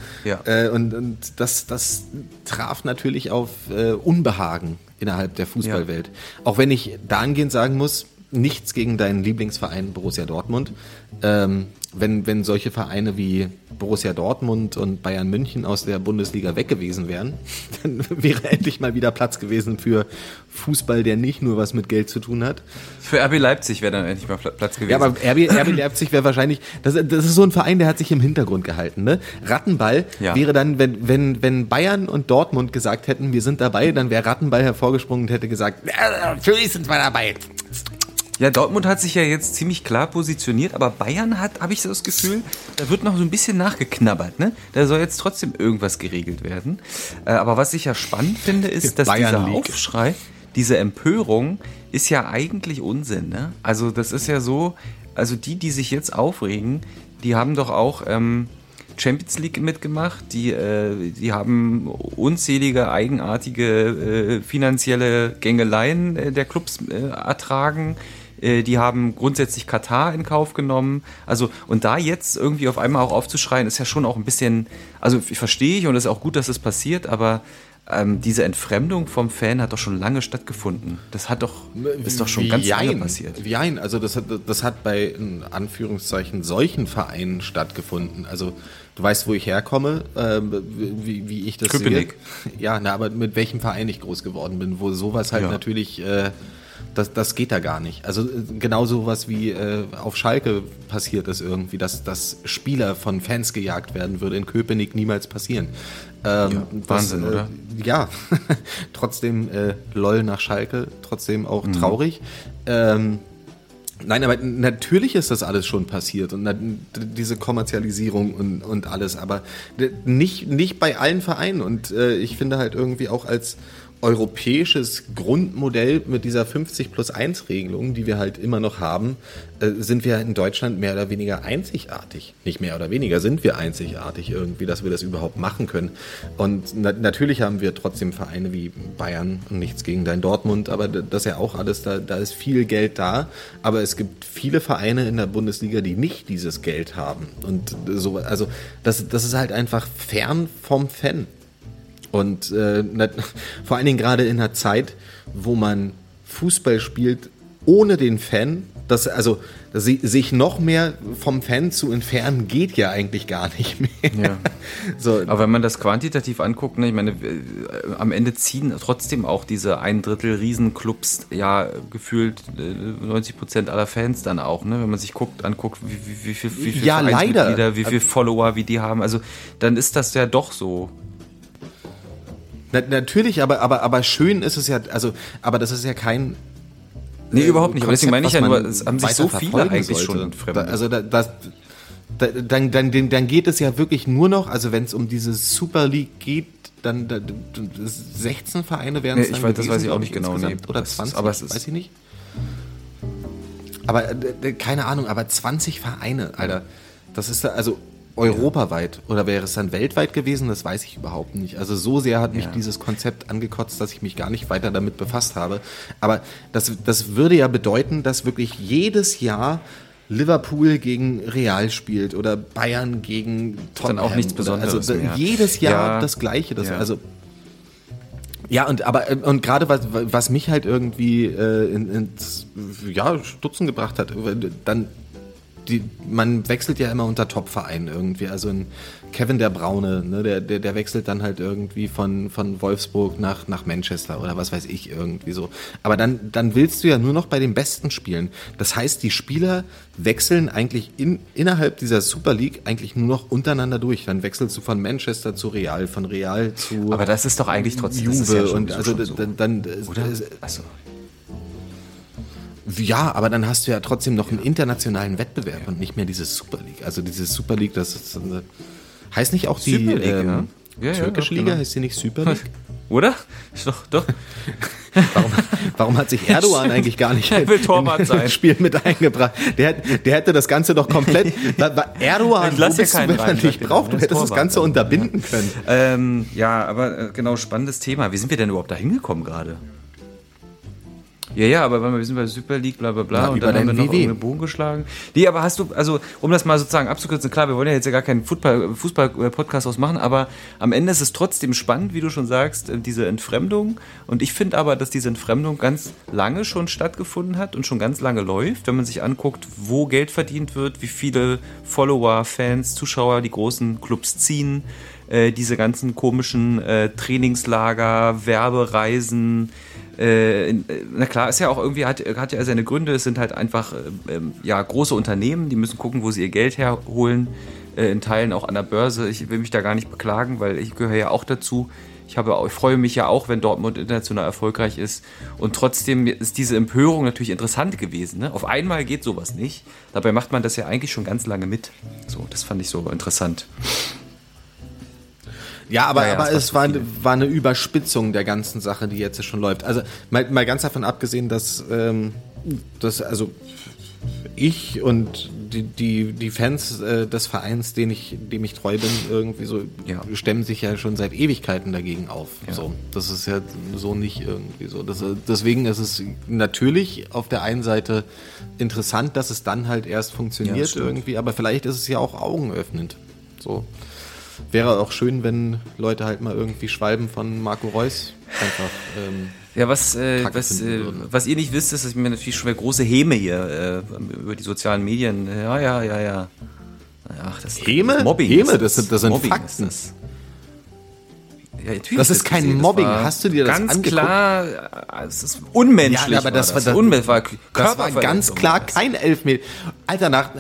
Äh, und und das, das traf natürlich auf äh, Unbehagen innerhalb der Fußballwelt. Auch wenn ich dahingehend sagen muss, nichts gegen deinen Lieblingsverein Borussia Dortmund. Ähm, wenn, wenn solche Vereine wie Borussia Dortmund und Bayern München aus der Bundesliga weg gewesen wären, dann wäre endlich mal wieder Platz gewesen für Fußball, der nicht nur was mit Geld zu tun hat. Für RB Leipzig wäre dann endlich mal Pla- Platz gewesen. Ja, aber RB, RB Leipzig wäre wahrscheinlich, das, das ist so ein Verein, der hat sich im Hintergrund gehalten. Ne? Rattenball Ja. wäre dann, wenn, wenn, wenn Bayern und Dortmund gesagt hätten, wir sind dabei, dann wäre Rattenball hervorgesprungen und hätte gesagt, "Ja, natürlich sind wir dabei. Ja, Dortmund hat sich ja jetzt ziemlich klar positioniert, aber Bayern hat, habe ich so das Gefühl, da wird noch so ein bisschen nachgeknabbert. Ne? Da soll jetzt trotzdem irgendwas geregelt werden. Äh, aber was ich ja spannend finde, ist, dass Bayern dieser League. Aufschrei, diese Empörung ist ja eigentlich Unsinn. Ne? Also das ist ja so, also die, die sich jetzt aufregen, die haben doch auch ähm, Champions League mitgemacht, die, äh, die haben unzählige eigenartige äh, finanzielle Gängeleien äh, der Clubs äh, ertragen. Äh, Die haben grundsätzlich Katar in Kauf genommen. Also, und da jetzt irgendwie auf einmal auch aufzuschreien, ist ja schon auch ein bisschen, also ich verstehe ich und es ist auch gut, dass es passiert, aber ähm, diese Entfremdung vom Fan hat doch schon lange stattgefunden. Das hat doch, ist doch schon ganz lange passiert. Jein, also das hat, das hat bei in Anführungszeichen solchen Vereinen stattgefunden. Also du weißt, wo ich herkomme, äh, wie, wie ich das Köpenick. sehe. Ja, na, aber mit welchem Verein ich groß geworden bin, wo sowas halt Ja. natürlich, äh, das, das geht da gar nicht. Also äh, genau sowas wie äh, auf Schalke passiert ist irgendwie, dass, dass Spieler von Fans gejagt werden, würde in Köpenick niemals passieren. Ähm, Wahnsinn, äh, oder? Ja, trotzdem äh, LOL nach Schalke, trotzdem auch Mhm. traurig. Ähm, nein, aber natürlich ist das alles schon passiert und diese Kommerzialisierung und, und alles, aber d- nicht, nicht bei allen Vereinen und äh, ich finde halt irgendwie auch als europäisches Grundmodell mit dieser 50 plus 1 Regelung, die wir halt immer noch haben, äh, sind wir in Deutschland mehr oder weniger einzigartig. Nicht mehr oder weniger sind wir einzigartig irgendwie, dass wir das überhaupt machen können. Und na natürlich haben wir trotzdem Vereine wie Bayern und nichts gegen dein Dortmund, aber das ist ja auch alles, da, da ist viel Geld da. Aber es gibt viele Vereine in der Bundesliga, die nicht dieses Geld haben. Und so, also das, das ist halt einfach fern vom Fan. Und äh, vor allen Dingen gerade in einer Zeit, wo man Fußball spielt ohne den Fan, das, also si- sich noch mehr vom Fan zu entfernen, geht ja eigentlich gar nicht mehr. Ja. So, Aber wenn man das quantitativ anguckt, ne, ich meine, äh, am Ende ziehen trotzdem auch diese ein Drittel Riesenclubs ja gefühlt äh, 90 Prozent aller Fans dann auch, ne? Wenn man sich guckt, anguckt, wie, wie, wie, viel, wie viel Ja, leider. Vereinsmitglieder, wie viele Follower, wie die haben, also dann ist das ja doch so. Na, natürlich, aber, aber, aber schön ist es ja, also, aber das ist ja kein Nee, überhaupt nicht. Aber deswegen meine ich ja nur, es haben sich so viele eigentlich sollte. schon Da, entfremdet. also da, das, da, dann, dann, dann dann geht es ja wirklich nur noch, also wenn es um diese Super League geht, dann da, 16 Vereine werden es Nee, ich dann weiß- das gewesen, weiß ich auch nicht genau, nee. Oder Das ist- 20, aber es ist- weiß ich nicht. Aber äh, keine Ahnung, aber 20 Vereine, Alter, das ist da, also europaweit oder wäre es dann weltweit gewesen, das weiß ich überhaupt nicht. Also so sehr hat mich Ja. dieses Konzept angekotzt, dass ich mich gar nicht weiter damit befasst habe. Aber das, das würde ja bedeuten, dass wirklich jedes Jahr Liverpool gegen Real spielt oder Bayern gegen Tottenham. auch nichts oder- Besonderes Also mehr. jedes Jahr Ja. das Gleiche. Das, Ja. Also ja, und aber äh, und gerade was, was mich halt irgendwie äh, in, ins ja, Stutzen gebracht hat, dann die, man wechselt ja immer unter Top-Vereinen irgendwie. Also ein Kevin der Braune, ne, der, der, der wechselt dann halt irgendwie von, von Wolfsburg nach, nach Manchester oder was weiß ich irgendwie so. Aber dann, dann willst du ja nur noch bei den Besten spielen. Das heißt, die Spieler wechseln eigentlich in, innerhalb dieser Super League eigentlich nur noch untereinander durch. Dann wechselst du von Manchester zu Real, von Real zu Aber das ist doch eigentlich trotzdem Juve ja und so- also so. dann, dann Oder? äh, Achso. Ja, aber dann hast du ja trotzdem noch einen internationalen Wettbewerb und nicht mehr diese Super League. Also diese Super League, das ist, äh, heißt nicht auch die Super League, ähm, ja. Ja, ja, türkische doch, Liga, genau. heißt die nicht Super League? Oder? Ist Doch, doch. Warum, warum hat sich Erdogan eigentlich gar nicht Er will Torwart sein. Spiel mit eingebracht? Der, der hätte das Ganze doch komplett. Erdogan, lass wo ja bist du, keinen wenn man dich braucht? Du hättest das Torwart Ganze dann. unterbinden können. Ähm, ja, aber äh, genau, spannendes Thema. Wie sind wir denn überhaupt da hingekommen gerade? Ja, ja, aber wir sind bei Super League, bla bla bla, Na, und dann haben wir noch WW. irgendeinen Bogen geschlagen. Nee, aber hast du, also um das mal sozusagen abzukürzen, klar, wir wollen ja jetzt ja gar keinen Fußball- Fußball-Podcast ausmachen, aber am Ende ist es trotzdem spannend, wie du schon sagst, äh, diese Entfremdung. Und ich finde aber, dass diese Entfremdung ganz lange schon stattgefunden hat und schon ganz lange läuft, wenn man sich anguckt, wo Geld verdient wird, wie viele Follower, Fans, Zuschauer die großen Clubs ziehen, äh, diese ganzen komischen äh, Trainingslager, Werbereisen, äh, äh, na klar, ist ja auch irgendwie, hat, hat ja seine Gründe. Es sind halt einfach äh, ähm, ja, große Unternehmen, die müssen gucken, wo sie ihr Geld herholen. Äh, in Teilen auch an der Börse. Ich will mich da gar nicht beklagen, weil ich gehöre ja auch dazu. Ich, habe ich freue mich ja auch, wenn Dortmund international erfolgreich ist. Und trotzdem ist diese Empörung natürlich interessant gewesen. Ne? Auf einmal geht sowas nicht. Dabei macht man das ja eigentlich schon ganz lange mit. So, das fand ich so interessant. Ja, aber, Ja, ja, aber es war war, eine Überspitzung der ganzen Sache, die jetzt schon läuft. Also mal, mal ganz davon abgesehen, dass, ähm, dass also ich und die, die, die Fans äh, des Vereins, den ich, dem ich treu bin, irgendwie so Ja. stemmen sich ja schon seit Ewigkeiten dagegen auf. So, das ist ja so nicht irgendwie so. Das, deswegen ist es natürlich auf der einen Seite interessant, dass es dann halt erst Ja, funktioniert stimmt. irgendwie, aber vielleicht ist es ja auch augenöffnend. So. Wäre auch schön, wenn Leute halt mal irgendwie Schwalben von Marco Reus einfach. Ähm, Ja, was, äh, was, äh, was ihr nicht wisst, ist, dass ich mir natürlich schon wieder große Häme hier äh, über die sozialen Medien. Ja, ja, ja, ja. Ach, das Häme? das Mobbing. Häme, das sind- das sind Mobbing Fakten. Ist das. Ja, Das ist kein gesehen, Mobbing. Hast du dir das ganz angeguckt? klar, äh, es ist unmenschlich. Ja, aber das war das- Unmenschlich, war Das war ganz klar das. kein Elfmeter. Alter, nach,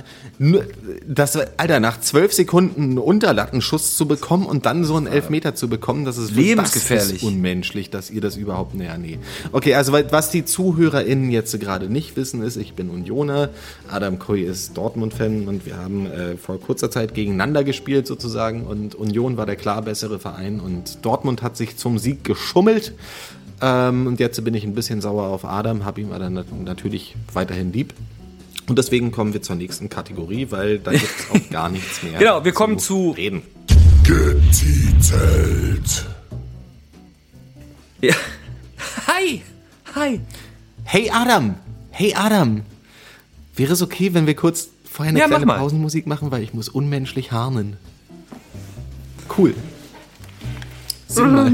das, Alter, nach zwölf Sekunden einen Unterlattenschuss zu bekommen und dann so einen Elfmeter zu bekommen, das ist Lebensgefährlich. Das ist unmenschlich, dass ihr das überhaupt, naja, nee. Okay, also was die ZuhörerInnen jetzt gerade nicht wissen ist, ich bin Unioner, Adam Koy ist Dortmund-Fan und wir haben äh, vor kurzer Zeit gegeneinander gespielt sozusagen und Union war der klar bessere Verein und Dortmund hat sich zum Sieg geschummelt. Ähm, und jetzt bin ich ein bisschen sauer auf Adam, habe ihm aber nat natürlich weiterhin lieb. Und deswegen kommen wir zur nächsten Kategorie, weil da gibt es auch gar nichts mehr. Genau, wir kommen zu- reden. Getitelt. Ja. Hi! Hi! Hey Adam, hey Adam, wäre es okay, wenn wir kurz vorher eine Ja, mach kleine mal. Pausenmusik machen, weil ich muss unmenschlich harnen. Cool. Sing mal.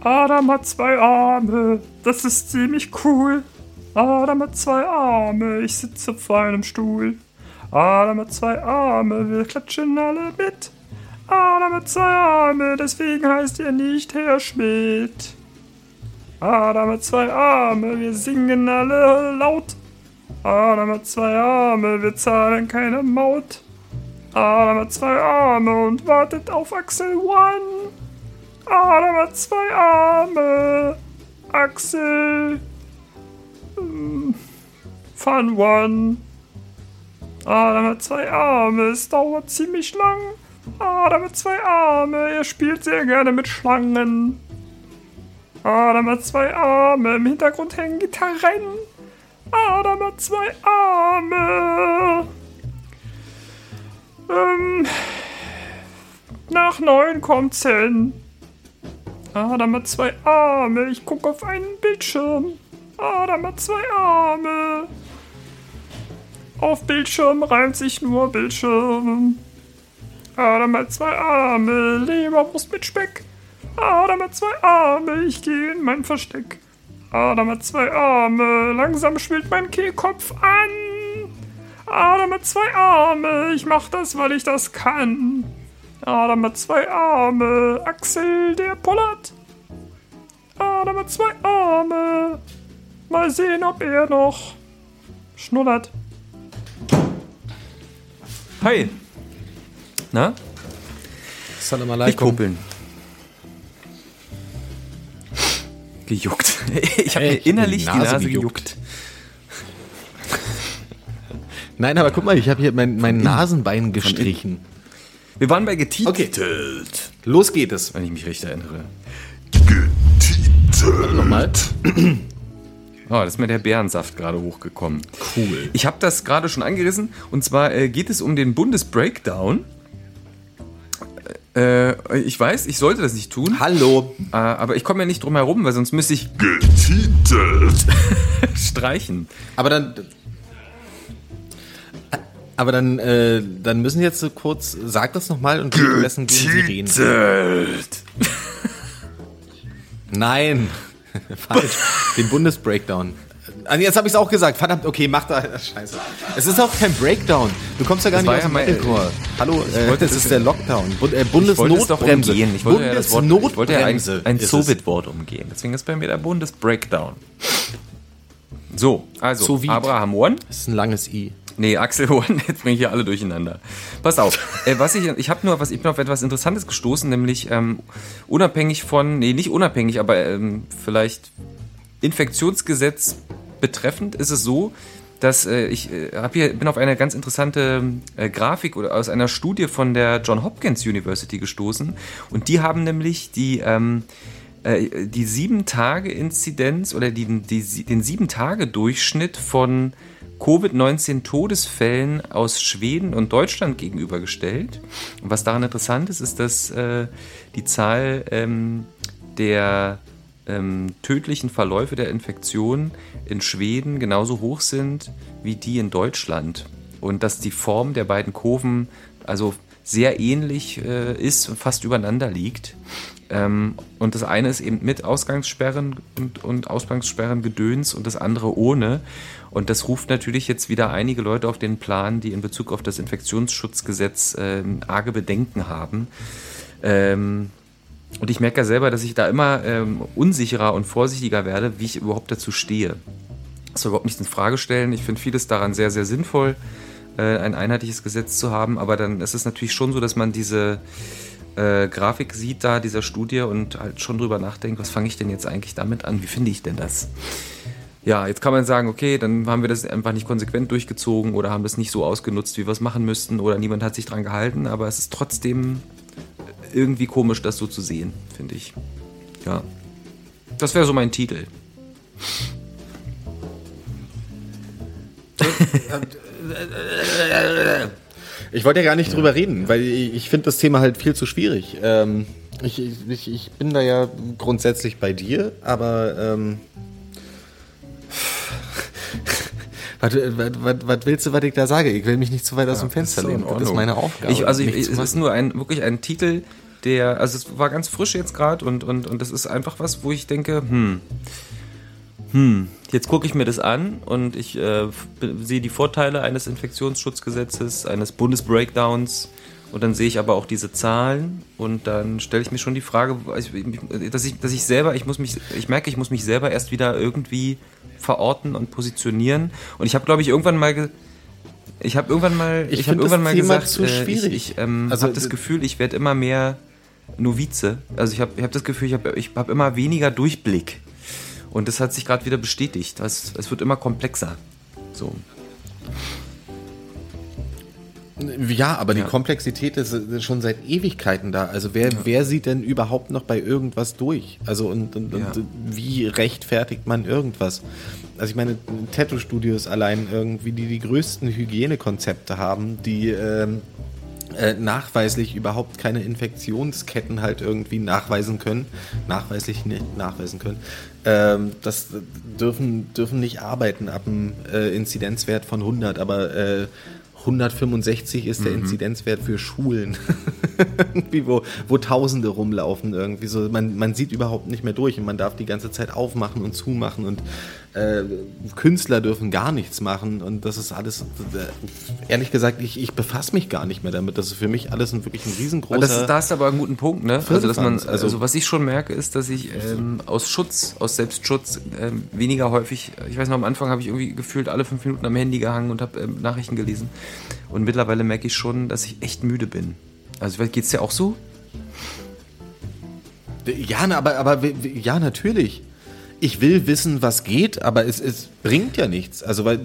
Adam hat zwei Arme, das ist ziemlich cool. Adam hat zwei Arme, ich sitze auf einem Stuhl. Adam hat zwei Arme, wir klatschen alle mit. Adam hat zwei Arme, deswegen heißt er nicht Herr Schmidt. Adam hat zwei Arme, wir singen alle laut. Adam hat zwei Arme, wir zahlen keine Maut. Adam hat zwei Arme und wartet auf Axel One. Adam hat zwei Arme. Axel. Hm, Fun One. Adam hat zwei Arme. Es dauert ziemlich lang. Adam hat zwei Arme. Er spielt sehr gerne mit Schlangen. Adam hat zwei Arme. Im Hintergrund hängen Gitarren. Adam hat zwei Arme. Ähm, nach neun kommt zehn. Adam hat zwei Arme. Ich gucke auf einen Bildschirm. Adam hat zwei Arme. Auf Bildschirm reimt sich nur Bildschirm. Adam hat zwei Arme. Leberwurst mit Speck. Adam hat zwei Arme. Ich gehe in mein Versteck. Adam hat zwei Arme. Langsam schwillt mein Kehlkopf an. Adam hat zwei Arme. Ich mach das, weil ich das kann. Adam hat zwei Arme. Axel, der pullert. Adam hat zwei Arme. Mal sehen, ob er noch schnullert. Hi! Na? Salam alaikum. kuppeln. Gejuckt. Ich habe mir ich innerlich die die Nase Nase gejuckt. gejuckt. Nein, aber guck mal, ich habe hier mein, mein Nasenbein gestrichen. Wir waren bei getitelt, Okay. Los geht es. wenn ich mich recht erinnere. Getitelt. Nochmal. Oh, da ist mir der Bärensaft gerade hochgekommen. Cool. Ich habe das gerade schon angerissen. Und zwar äh, geht es um den Bundesbreakdown. Äh, ich weiß, ich sollte das nicht tun. Hallo. Äh, aber ich komme ja nicht drum herum, weil sonst müsste ich Getitelt. streichen. Aber dann. Aber dann, äh, dann müssen jetzt so kurz, sag das nochmal und währenddessen gehen Sie reden. Getitelt. Nein, falsch. Den Bundesbreakdown. Also jetzt habe ich es auch gesagt. Verdammt, okay, mach da. Scheiße. Es ist auch kein Breakdown. Du kommst ja gar Das nicht aus ja dem Metalcore. Hallo, äh, das ist ja- der Lockdown. Bu äh, Ich Bundesnotbremse. umgehen. Ich wollte ja das Wort, ich wollte ja ein, ein. Soviet-Wort umgehen. Deswegen ist bei mir der Bundesbreakdown. So, also Soviet. Abraham One. Das ist ein langes I. Nee, Axel One, jetzt bringe ich hier alle durcheinander. Pass auf. äh, was ich ich habe nur was, ich bin auf etwas Interessantes gestoßen, nämlich ähm, unabhängig von, nee, nicht unabhängig, aber ähm, vielleicht Infektionsgesetz betreffend ist es so, dass äh, ich äh, hab hier bin auf eine ganz interessante äh, Grafik oder aus einer Studie von der John Hopkins University gestoßen und die haben nämlich die ähm, äh, die sieben Tage Inzidenz oder die, die, den sieben Tage Durchschnitt von Covid-19 Todesfällen aus Schweden und Deutschland gegenübergestellt. Und was daran interessant ist, ist, dass äh, die Zahl ähm, der ähm, tödlichen Verläufe der Infektion in Schweden genauso hoch sind wie die in Deutschland. Und dass die Form der beiden Kurven also sehr ähnlich äh, ist und fast übereinander liegt. Ähm, und das eine ist eben mit Ausgangssperren und, und Ausgangssperren gedöns und das andere ohne. Und das ruft natürlich jetzt wieder einige Leute auf den Plan, die in Bezug auf das Infektionsschutzgesetz ähm, arge Bedenken haben. Ähm, und ich merke ja selber, dass ich da immer ähm, unsicherer und vorsichtiger werde, wie ich überhaupt dazu stehe. Das soll überhaupt nicht in Frage stellen. Ich finde vieles daran sehr, sehr sinnvoll, äh, ein einheitliches Gesetz zu haben. Aber dann ist es natürlich schon so, dass man diese äh, Grafik sieht da, dieser Studie und halt schon drüber nachdenkt, was fange ich denn jetzt eigentlich damit an? Wie finde ich denn das? Ja, jetzt kann man sagen, okay, dann haben wir das einfach nicht konsequent durchgezogen oder haben das nicht so ausgenutzt, wie wir es machen müssten oder niemand hat sich dran gehalten, aber es ist trotzdem irgendwie komisch, das so zu sehen, finde ich. Ja. Das wäre so mein Titel. Ich wollte ja gar nicht drüber reden, weil ich, finde das Thema halt viel zu schwierig. Ähm, ich, ich, ich bin da ja grundsätzlich bei dir, aber ähm, was, was, was, willst du, was ich da sage? Ich will mich nicht zu weit aus dem Fenster lehnen. Das ist meine Aufgabe. Ich, also ich, es ist nur ein wirklich ein Titel, der, also es war ganz frisch jetzt gerade und, und, und das ist einfach was, wo ich denke, hm, hm, jetzt gucke ich mir das an und ich äh, sehe die Vorteile eines Infektionsschutzgesetzes, eines Bundesbreakdowns und dann sehe ich aber auch diese Zahlen und dann stelle ich mir schon die Frage, dass ich, dass ich selber, ich muss mich, ich merke, ich muss mich selber erst wieder irgendwie verorten und positionieren und ich habe, glaube ich, irgendwann mal ich habe irgendwann mal, Ich ich, habe irgendwann mal Thema gesagt, äh, ich, ich ähm, Also, habe das Gefühl, ich werde immer mehr Novize. Also ich habe ich hab das Gefühl, ich habe ich hab immer weniger Durchblick. Und das hat sich gerade wieder bestätigt. Es, es wird immer komplexer. So. Ja, aber die Ja. Komplexität ist äh, schon seit Ewigkeiten da. Also wer, wer sieht denn überhaupt noch bei irgendwas durch? Also und, und, Ja. und wie rechtfertigt man irgendwas? Also ich meine, Tattoo-Studios allein irgendwie, die die größten Hygienekonzepte haben, die ähm, äh, nachweislich überhaupt keine Infektionsketten halt irgendwie nachweisen können, nachweislich nicht nachweisen können, ähm, das dürfen, dürfen nicht arbeiten ab einem äh, Inzidenzwert von 100, aber äh, 165 ist der Inzidenzwert für Schulen, wo, wo Tausende rumlaufen irgendwie so. Man, man sieht überhaupt nicht mehr durch und man darf die ganze Zeit aufmachen und zumachen und äh, Künstler dürfen gar nichts machen und das ist alles, äh, ehrlich gesagt, ich, ich befasse mich gar nicht mehr damit. Das ist für mich alles ein, wirklich ein riesengroßer... Das, da du aber einen guten Punkt, ne? Also, dass man, also- also, was ich schon merke, ist, dass ich ähm, aus Schutz, aus Selbstschutz ähm, weniger häufig, ich weiß noch, am Anfang habe ich irgendwie gefühlt alle fünf Minuten am Handy gehangen und habe ähm, Nachrichten gelesen. Und mittlerweile merke ich schon, dass ich echt müde bin. Also, geht es dir auch so? Ja, aber, aber ja, natürlich. Ich will wissen, was geht, aber es, es bringt ja nichts. Also, weil.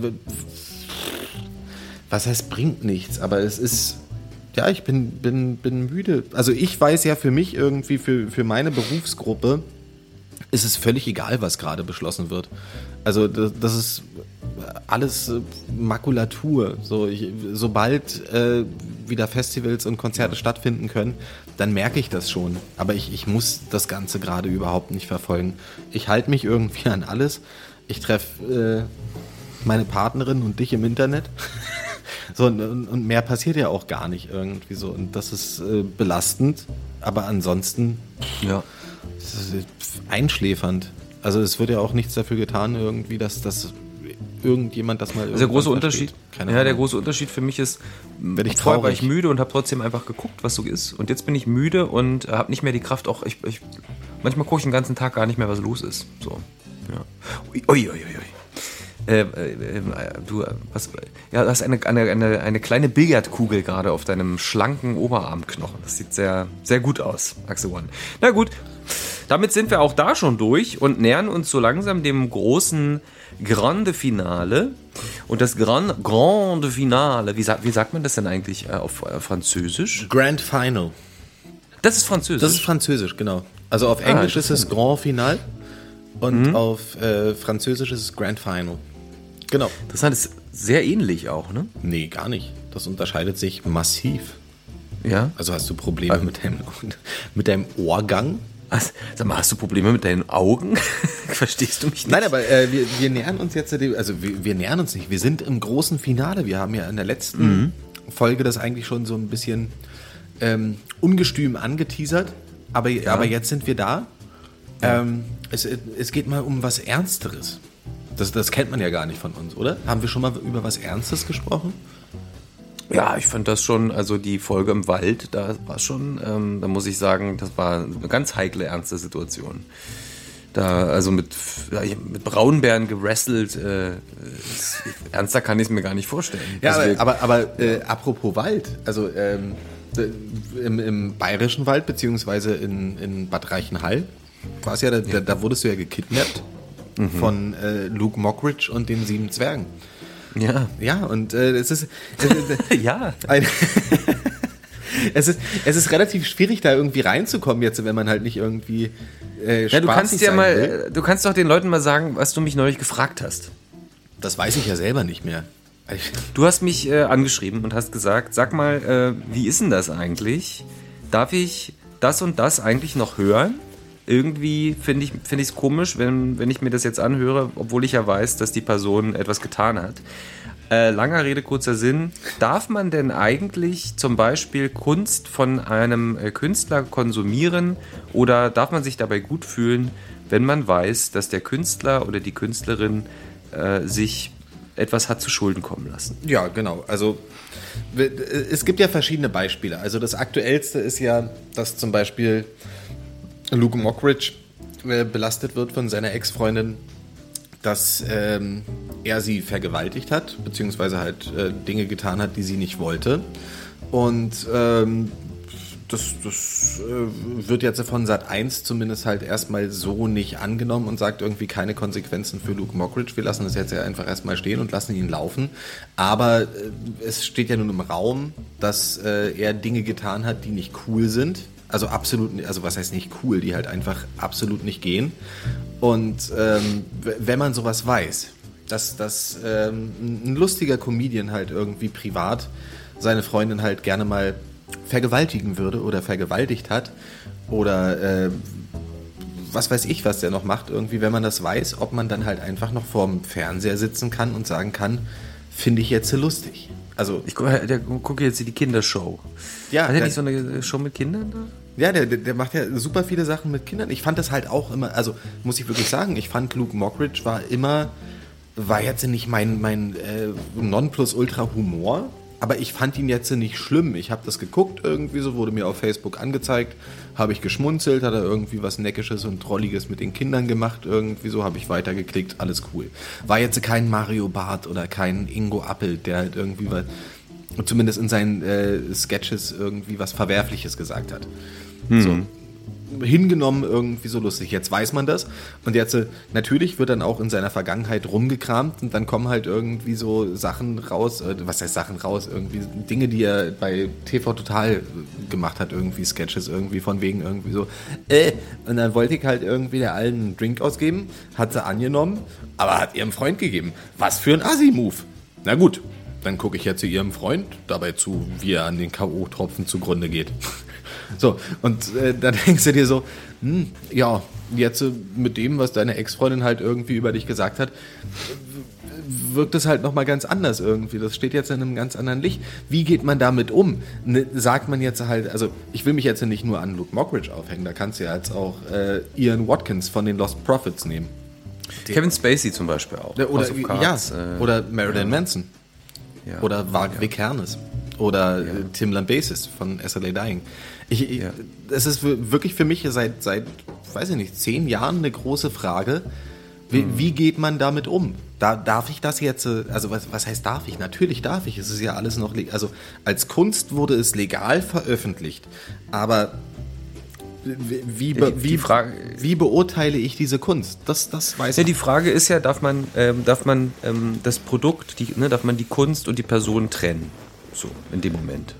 Was heißt bringt nichts? Aber es ist. Ja, ich bin, bin, bin müde. Also, ich weiß ja für mich irgendwie, für, für meine Berufsgruppe, ist es völlig egal, was gerade beschlossen wird. Also, das, das ist alles äh, Makulatur. So, ich, sobald äh, wieder Festivals und Konzerte stattfinden können, dann merke ich das schon. Aber ich, ich muss das Ganze gerade überhaupt nicht verfolgen. Ich halte mich irgendwie an alles. Ich treffe äh, meine Partnerin und dich im Internet. so, und, und mehr passiert ja auch gar nicht irgendwie so. Und das ist äh, belastend. Aber ansonsten Ja. ist einschläfernd. Also es wird ja auch nichts dafür getan, irgendwie, dass das irgendjemand das mal Also der große Unterschied. Keine ja, der große Unterschied für mich ist, Werd ich vorher war ich müde und habe trotzdem einfach geguckt, was so ist. Und jetzt bin ich müde und habe nicht mehr die Kraft. Auch ich, ich manchmal gucke ich den ganzen Tag gar nicht mehr, was los ist. So, ja. Ui, ui, ui, ui. Äh, äh, äh, du, äh, was, ja, hast eine, eine, eine, eine kleine Billardkugel gerade auf deinem schlanken Oberarmknochen. Das sieht sehr, sehr gut aus, Axel One. Na gut, damit sind wir auch da schon durch und nähern uns so langsam dem großen Grande Finale. Und das Gran, Grande Finale, wie, sagt- wie sagt man das denn eigentlich äh, auf äh, Französisch? Grand Final. Das ist Französisch. Das ist französisch, genau. Also auf Englisch ist es Grand Final und auf äh, Französisch ist es Grand Final. Genau. Interessant, ist sehr ähnlich auch, ne? Nee, gar nicht. Das unterscheidet sich massiv. Ja. Also hast du Probleme mit deinem, mit deinem Ohrgang? Was? Sag mal, hast du Probleme mit deinen Augen? Verstehst du mich nicht? Nein, aber äh, wir, wir nähern uns jetzt, also wir, wir nähern uns nicht. Wir sind im großen Finale. Wir haben ja in der letzten Folge das eigentlich schon so ein bisschen ähm, ungestüm angeteasert, aber, aber jetzt sind wir da. Ähm, es, es geht mal um was Ernsteres. Das, das kennt man ja gar nicht von uns, oder? Haben wir schon mal über was Ernstes gesprochen? Ja, ich fand das schon, also die Folge im Wald, da war schon, ähm, da muss ich sagen, das war eine ganz heikle, ernste Situation. Da, also mit, ja, mit Braunbären gewrestelt, äh, ist, ernster kann ich es mir gar nicht vorstellen. Ja, Also wir- aber, aber, aber äh, apropos Wald, also ähm, d- im, im bayerischen Wald, beziehungsweise in, in Bad Reichenhall, war es ja, da, da, da wurdest du ja gekidnappt von äh, Luke Mockridge und den sieben Zwergen. Ja. Ja, und äh, es ist. Äh, Ja. ein, es, ist, es ist relativ schwierig, da irgendwie reinzukommen, jetzt, wenn man halt nicht irgendwie. Äh, Ja, du kannst ja sein mal, will. äh, du kannst doch den Leuten mal sagen, was du mich neulich gefragt hast. Das weiß ich ja selber nicht mehr. Du hast mich äh, angeschrieben und hast gesagt, sag mal, äh, wie ist denn das eigentlich? Darf ich das und das eigentlich noch hören? Irgendwie finde ich es find komisch, wenn, wenn ich mir das jetzt anhöre, obwohl ich ja weiß, dass die Person etwas getan hat. Äh, langer Rede, kurzer Sinn. Darf man denn eigentlich zum Beispiel Kunst von einem äh, Künstler konsumieren oder darf man sich dabei gut fühlen, wenn man weiß, dass der Künstler oder die Künstlerin äh, sich etwas hat zu Schulden kommen lassen? Ja, genau. Also w- es gibt ja verschiedene Beispiele. Also das aktuellste ist ja, dass zum Beispiel Luke Mockridge äh, belastet wird von seiner Ex-Freundin, dass ähm, er sie vergewaltigt hat, beziehungsweise halt äh, Dinge getan hat, die sie nicht wollte. Und ähm, das, das äh, wird jetzt von Sat 1 zumindest halt erstmal so nicht angenommen und sagt irgendwie keine Konsequenzen für Luke Mockridge. Wir lassen das jetzt ja einfach erstmal stehen und lassen ihn laufen. Aber äh, es steht ja nun im Raum, dass äh, er Dinge getan hat, die nicht cool sind. Also absolut, also was heißt nicht cool, die halt einfach absolut nicht gehen. Und ähm, wenn man sowas weiß, dass, dass ähm, ein lustiger Comedian halt irgendwie privat seine Freundin halt gerne mal vergewaltigen würde oder vergewaltigt hat oder äh, was weiß ich, was der noch macht, irgendwie, wenn man das weiß, ob man dann halt einfach noch vorm Fernseher sitzen kann und sagen kann, finde ich jetzt lustig. Also, Ich gucke jetzt die Kindershow. Ja, Hat er nicht so eine Show mit Kindern da? Ja, der, der macht ja super viele Sachen mit Kindern. Ich fand das halt auch immer, also muss ich wirklich sagen, ich fand Luke Mockridge war immer, war jetzt nicht mein, mein äh, Nonplusultra-Humor, aber ich fand ihn jetzt nicht schlimm. Ich habe das geguckt irgendwie so, wurde mir auf Facebook angezeigt, habe ich geschmunzelt, hat er irgendwie was Neckisches und Trolliges mit den Kindern gemacht, irgendwie so, habe ich weitergeklickt, alles cool. War jetzt kein Mario Barth oder kein Ingo Appel, der halt irgendwie was, zumindest in seinen äh, Sketches irgendwie was Verwerfliches gesagt hat. So. Hingenommen irgendwie so lustig. Jetzt weiß man das. Und jetzt, äh, natürlich wird dann auch in seiner Vergangenheit rumgekramt und dann kommen halt irgendwie so Sachen raus, äh, was heißt Sachen raus, irgendwie Dinge, die er bei TV Total gemacht hat, irgendwie Sketches, irgendwie von wegen irgendwie so, äh, und dann wollte ich halt irgendwie der allen einen Drink ausgeben, hat sie angenommen, aber hat ihrem Freund gegeben. Was für ein Assi-Move. Na gut, dann gucke ich jetzt zu ihrem Freund dabei zu, wie er an den K.O.-Tropfen zugrunde geht. So, und äh, dann denkst du dir so, hm, ja, jetzt äh, mit dem, was deine Ex-Freundin halt irgendwie über dich gesagt hat, wirkt es halt nochmal ganz anders irgendwie. Das steht jetzt in einem ganz anderen Licht. Wie geht man damit um? Ne, sagt man jetzt halt, also ich will mich jetzt nicht nur an Luke Mockridge aufhängen, da kannst du ja jetzt auch äh, Ian Watkins von den Lost Prophets nehmen. Kevin Spacey zum Beispiel auch. Ja, Oder, of ja, äh, oder Marilyn Manson. Ja. Oder Mark Vic Hernes. Oder äh, Tim Lambesis von SLA Dying. Ich, ich, Ja. Das ist wir- wirklich für mich seit, seit, weiß ich nicht, zehn Jahren eine große Frage. Wie, Mhm. wie geht man damit um? Da, darf ich das jetzt, äh, also was, was heißt darf ich? Natürlich darf ich. Es ist ja alles noch, also als Kunst wurde es legal veröffentlicht. Aber wie, be- wie, Frage- wie beurteile ich diese Kunst? Das, das weiß Ja, ich. die Frage ist ja, darf man, ähm, darf man ähm, das Produkt, die, ne, darf man die Kunst und die Person trennen? So, in dem Moment.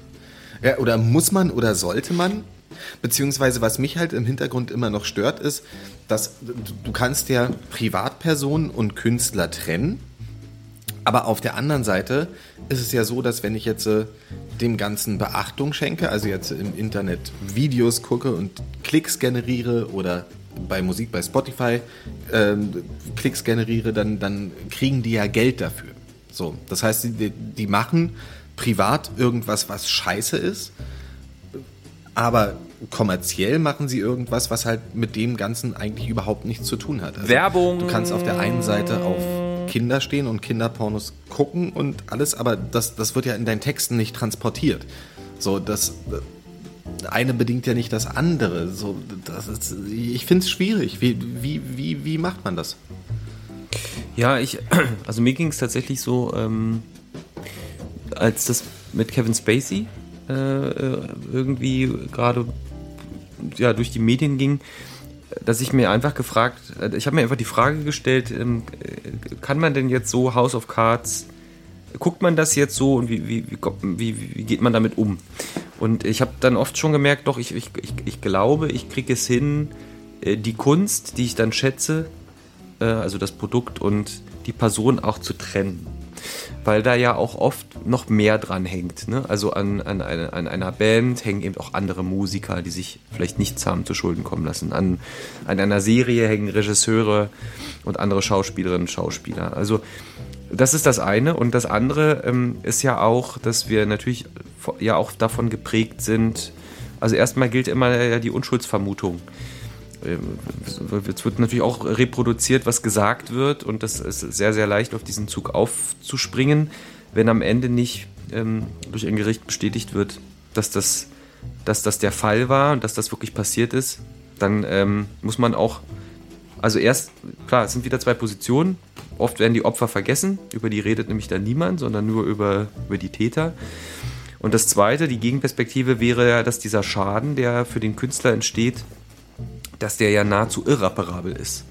Ja, oder muss man oder sollte man? Beziehungsweise was mich halt im Hintergrund immer noch stört, ist, dass du, du kannst ja Privatpersonen und Künstler trennen. Aber auf der anderen Seite ist es ja so, dass wenn ich jetzt äh, dem Ganzen Beachtung schenke, also jetzt im Internet Videos gucke und Klicks generiere oder bei Musik bei Spotify ähm, Klicks generiere, dann, dann kriegen die ja Geld dafür. So, das heißt, die, die machen privat irgendwas, was scheiße ist, aber kommerziell machen sie irgendwas, was halt mit dem Ganzen eigentlich überhaupt nichts zu tun hat. Also Werbung. Du kannst auf der einen Seite auf Kinder stehen und Kinderpornos gucken und alles, aber das, das wird ja in deinen Texten nicht transportiert. So, das eine bedingt ja nicht das andere. So, das ist, ich finde es schwierig. Wie, wie, wie, wie macht man das? Ja, ich, also mir ging es tatsächlich so, ähm, als das mit Kevin Spacey äh, äh, irgendwie gerade ja, durch die Medien ging, dass ich mir einfach gefragt, äh, ich habe mir einfach die Frage gestellt, ähm, äh, kann man denn jetzt so House of Cards, guckt man das jetzt so und wie, wie, wie, wie geht man damit um? Und ich habe dann oft schon gemerkt, doch, ich, ich, ich, glaube, ich kriege es hin, äh, die Kunst, die ich dann schätze, also das Produkt und die Person auch zu trennen weil da ja auch oft noch mehr dran hängt. Ne? Also an, an, an, einer Band hängen eben auch andere Musiker, die sich vielleicht nichts haben zu Schulden kommen lassen. An, an einer Serie hängen Regisseure und andere Schauspielerinnen und Schauspieler. Also das ist das eine. Und das andere ähm, ist ja auch, dass wir natürlich ja auch davon geprägt sind. Also erstmal gilt immer ja die Unschuldsvermutung. Ähm, es wird natürlich auch reproduziert, was gesagt wird und das ist sehr, sehr leicht auf diesen Zug aufzuspringen, wenn am Ende nicht ähm, durch ein Gericht bestätigt wird, dass das, dass das der Fall war und dass das wirklich passiert ist, dann ähm, muss man auch, also erst, klar, es sind wieder zwei Positionen, oft werden die Opfer vergessen, über die redet nämlich dann niemand, sondern nur über, über die Täter. Und das Zweite, die Gegenperspektive wäre ja, dass dieser Schaden, der für den Künstler entsteht, dass der ja nahezu irreparabel ist.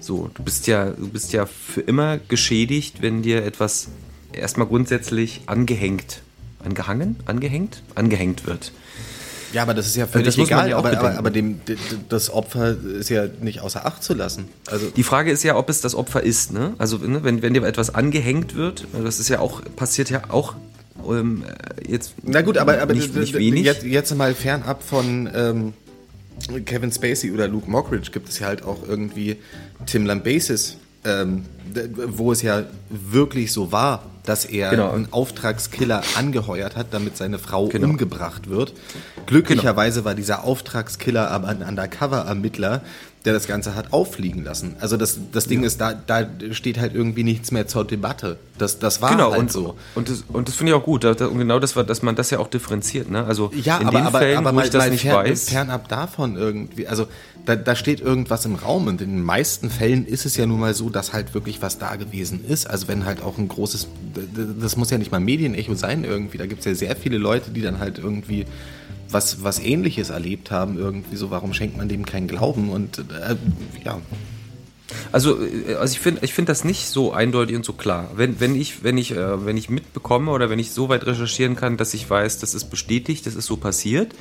So, du bist ja, du bist ja für immer geschädigt, wenn dir etwas erstmal grundsätzlich angehängt, angehangen, angehängt, angehängt wird. Ja, aber das ist ja völlig egal. Ja aber, aber, aber dem, das Opfer ist ja nicht außer Acht zu lassen. Also die Frage ist ja, ob es das Opfer ist. Ne? Also ne, wenn, wenn dir etwas angehängt wird, das ist ja auch passiert ja auch ähm, jetzt. Na gut, aber, aber nicht, nicht wenig. Jetzt, jetzt mal fernab von ähm, Kevin Spacey oder Luke Mockridge gibt es ja halt auch irgendwie Tim Lambesis, ähm, wo es ja wirklich so war, dass er genau. einen Auftragskiller angeheuert hat, damit seine Frau genau. umgebracht wird. Glücklicherweise genau. war dieser Auftragskiller aber ein Undercover-Ermittler, der das Ganze hat auffliegen lassen. Also das, das Ding ja. ist, da, da steht halt irgendwie nichts mehr zur Debatte. Das, das war genau, halt und, so. Und das, und das finde ich auch gut. Und genau das war, dass man das ja auch differenziert. Ne? Also ja, in aber, den aber, Fällen, aber mal, wo ich das nicht fern, weiß. Fernab davon irgendwie, also da, da steht irgendwas im Raum und in den meisten Fällen ist es ja nun mal so, dass halt wirklich was da gewesen ist. Also wenn halt auch ein großes, das muss ja nicht mal Medienecho sein irgendwie. Da gibt es ja sehr viele Leute, die dann halt irgendwie was, was Ähnliches erlebt haben, irgendwie so, warum schenkt man dem keinen Glauben? Und äh, ja. Also, äh, also ich finde ich find das nicht so eindeutig und so klar. Wenn, wenn, ich, wenn, ich, äh, wenn ich mitbekomme oder wenn ich so weit recherchieren kann, dass ich weiß, das ist bestätigt, das ist so passiert,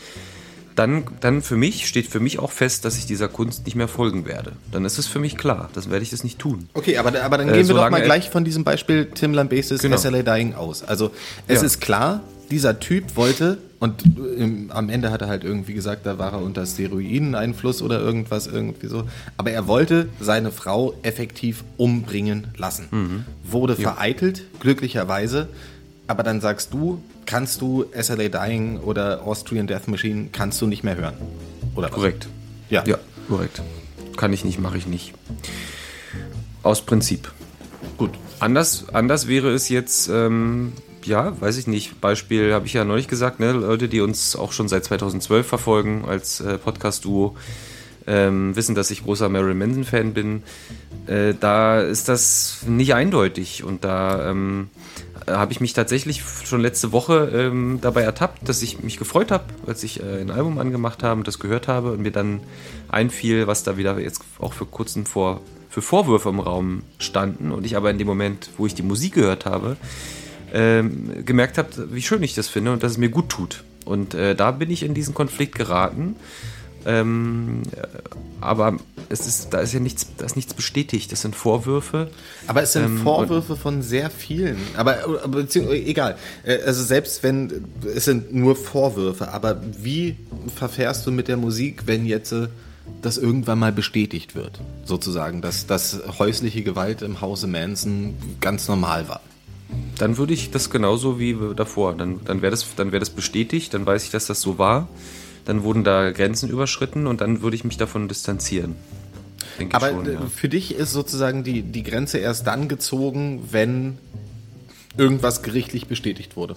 dann, dann für mich steht für mich auch fest, dass ich dieser Kunst nicht mehr folgen werde. Dann ist es für mich klar, dann werde ich das nicht tun. Okay, aber, aber dann äh, gehen wir doch mal gleich von diesem Beispiel Tim Lambesis genau. SLA Dying aus. Also es ja. ist klar, dieser Typ wollte, und im, am Ende hat er halt irgendwie gesagt, da war er unter Steroideneinfluss oder irgendwas, irgendwie so. Aber er wollte seine Frau effektiv umbringen lassen. Mhm. Wurde ja. vereitelt, glücklicherweise. Aber dann sagst du, kannst du SLA Dying oder Austrian Death Machine, kannst du nicht mehr hören. Oder was? Korrekt. Ja. Ja, korrekt. Kann ich nicht, mache ich nicht. Aus Prinzip. Gut. Anders, anders wäre es jetzt, ähm, ja, weiß ich nicht. Beispiel habe ich ja neulich gesagt, ne? Leute, die uns auch schon seit 2012 verfolgen als äh, Podcast-Duo, ähm, wissen, dass ich großer Marilyn Manson-Fan bin. Äh, da ist das nicht eindeutig und da ähm, habe ich mich tatsächlich schon letzte Woche ähm, dabei ertappt, dass ich mich gefreut habe, als ich äh, ein Album angemacht habe und das gehört habe und mir dann einfiel, was da wieder jetzt auch für kurzen vor für Vorwürfe im Raum standen und ich aber in dem Moment, wo ich die Musik gehört habe, ähm, gemerkt habe, wie schön ich das finde und dass es mir gut tut. Und äh, da bin ich in diesen Konflikt geraten. Ähm, aber es ist, da ist ja nichts, da ist nichts bestätigt. Das sind Vorwürfe. Aber es sind ähm, Vorwürfe von sehr vielen. Aber, beziehungsweise, egal. Äh, also selbst wenn, es sind nur Vorwürfe. Aber wie verfährst du mit der Musik, wenn jetzt äh, das irgendwann mal bestätigt wird? Sozusagen, dass, dass häusliche Gewalt im Hause Manson ganz normal war. Dann würde ich das genauso wie davor. Dann, dann wäre das, wär das bestätigt, dann weiß ich, dass das so war. dann wurden da Grenzen überschritten und dann würde ich mich davon distanzieren. Denke Aber schon, äh, ja. für dich ist sozusagen die, die Grenze erst dann gezogen, wenn irgendwas gerichtlich bestätigt wurde.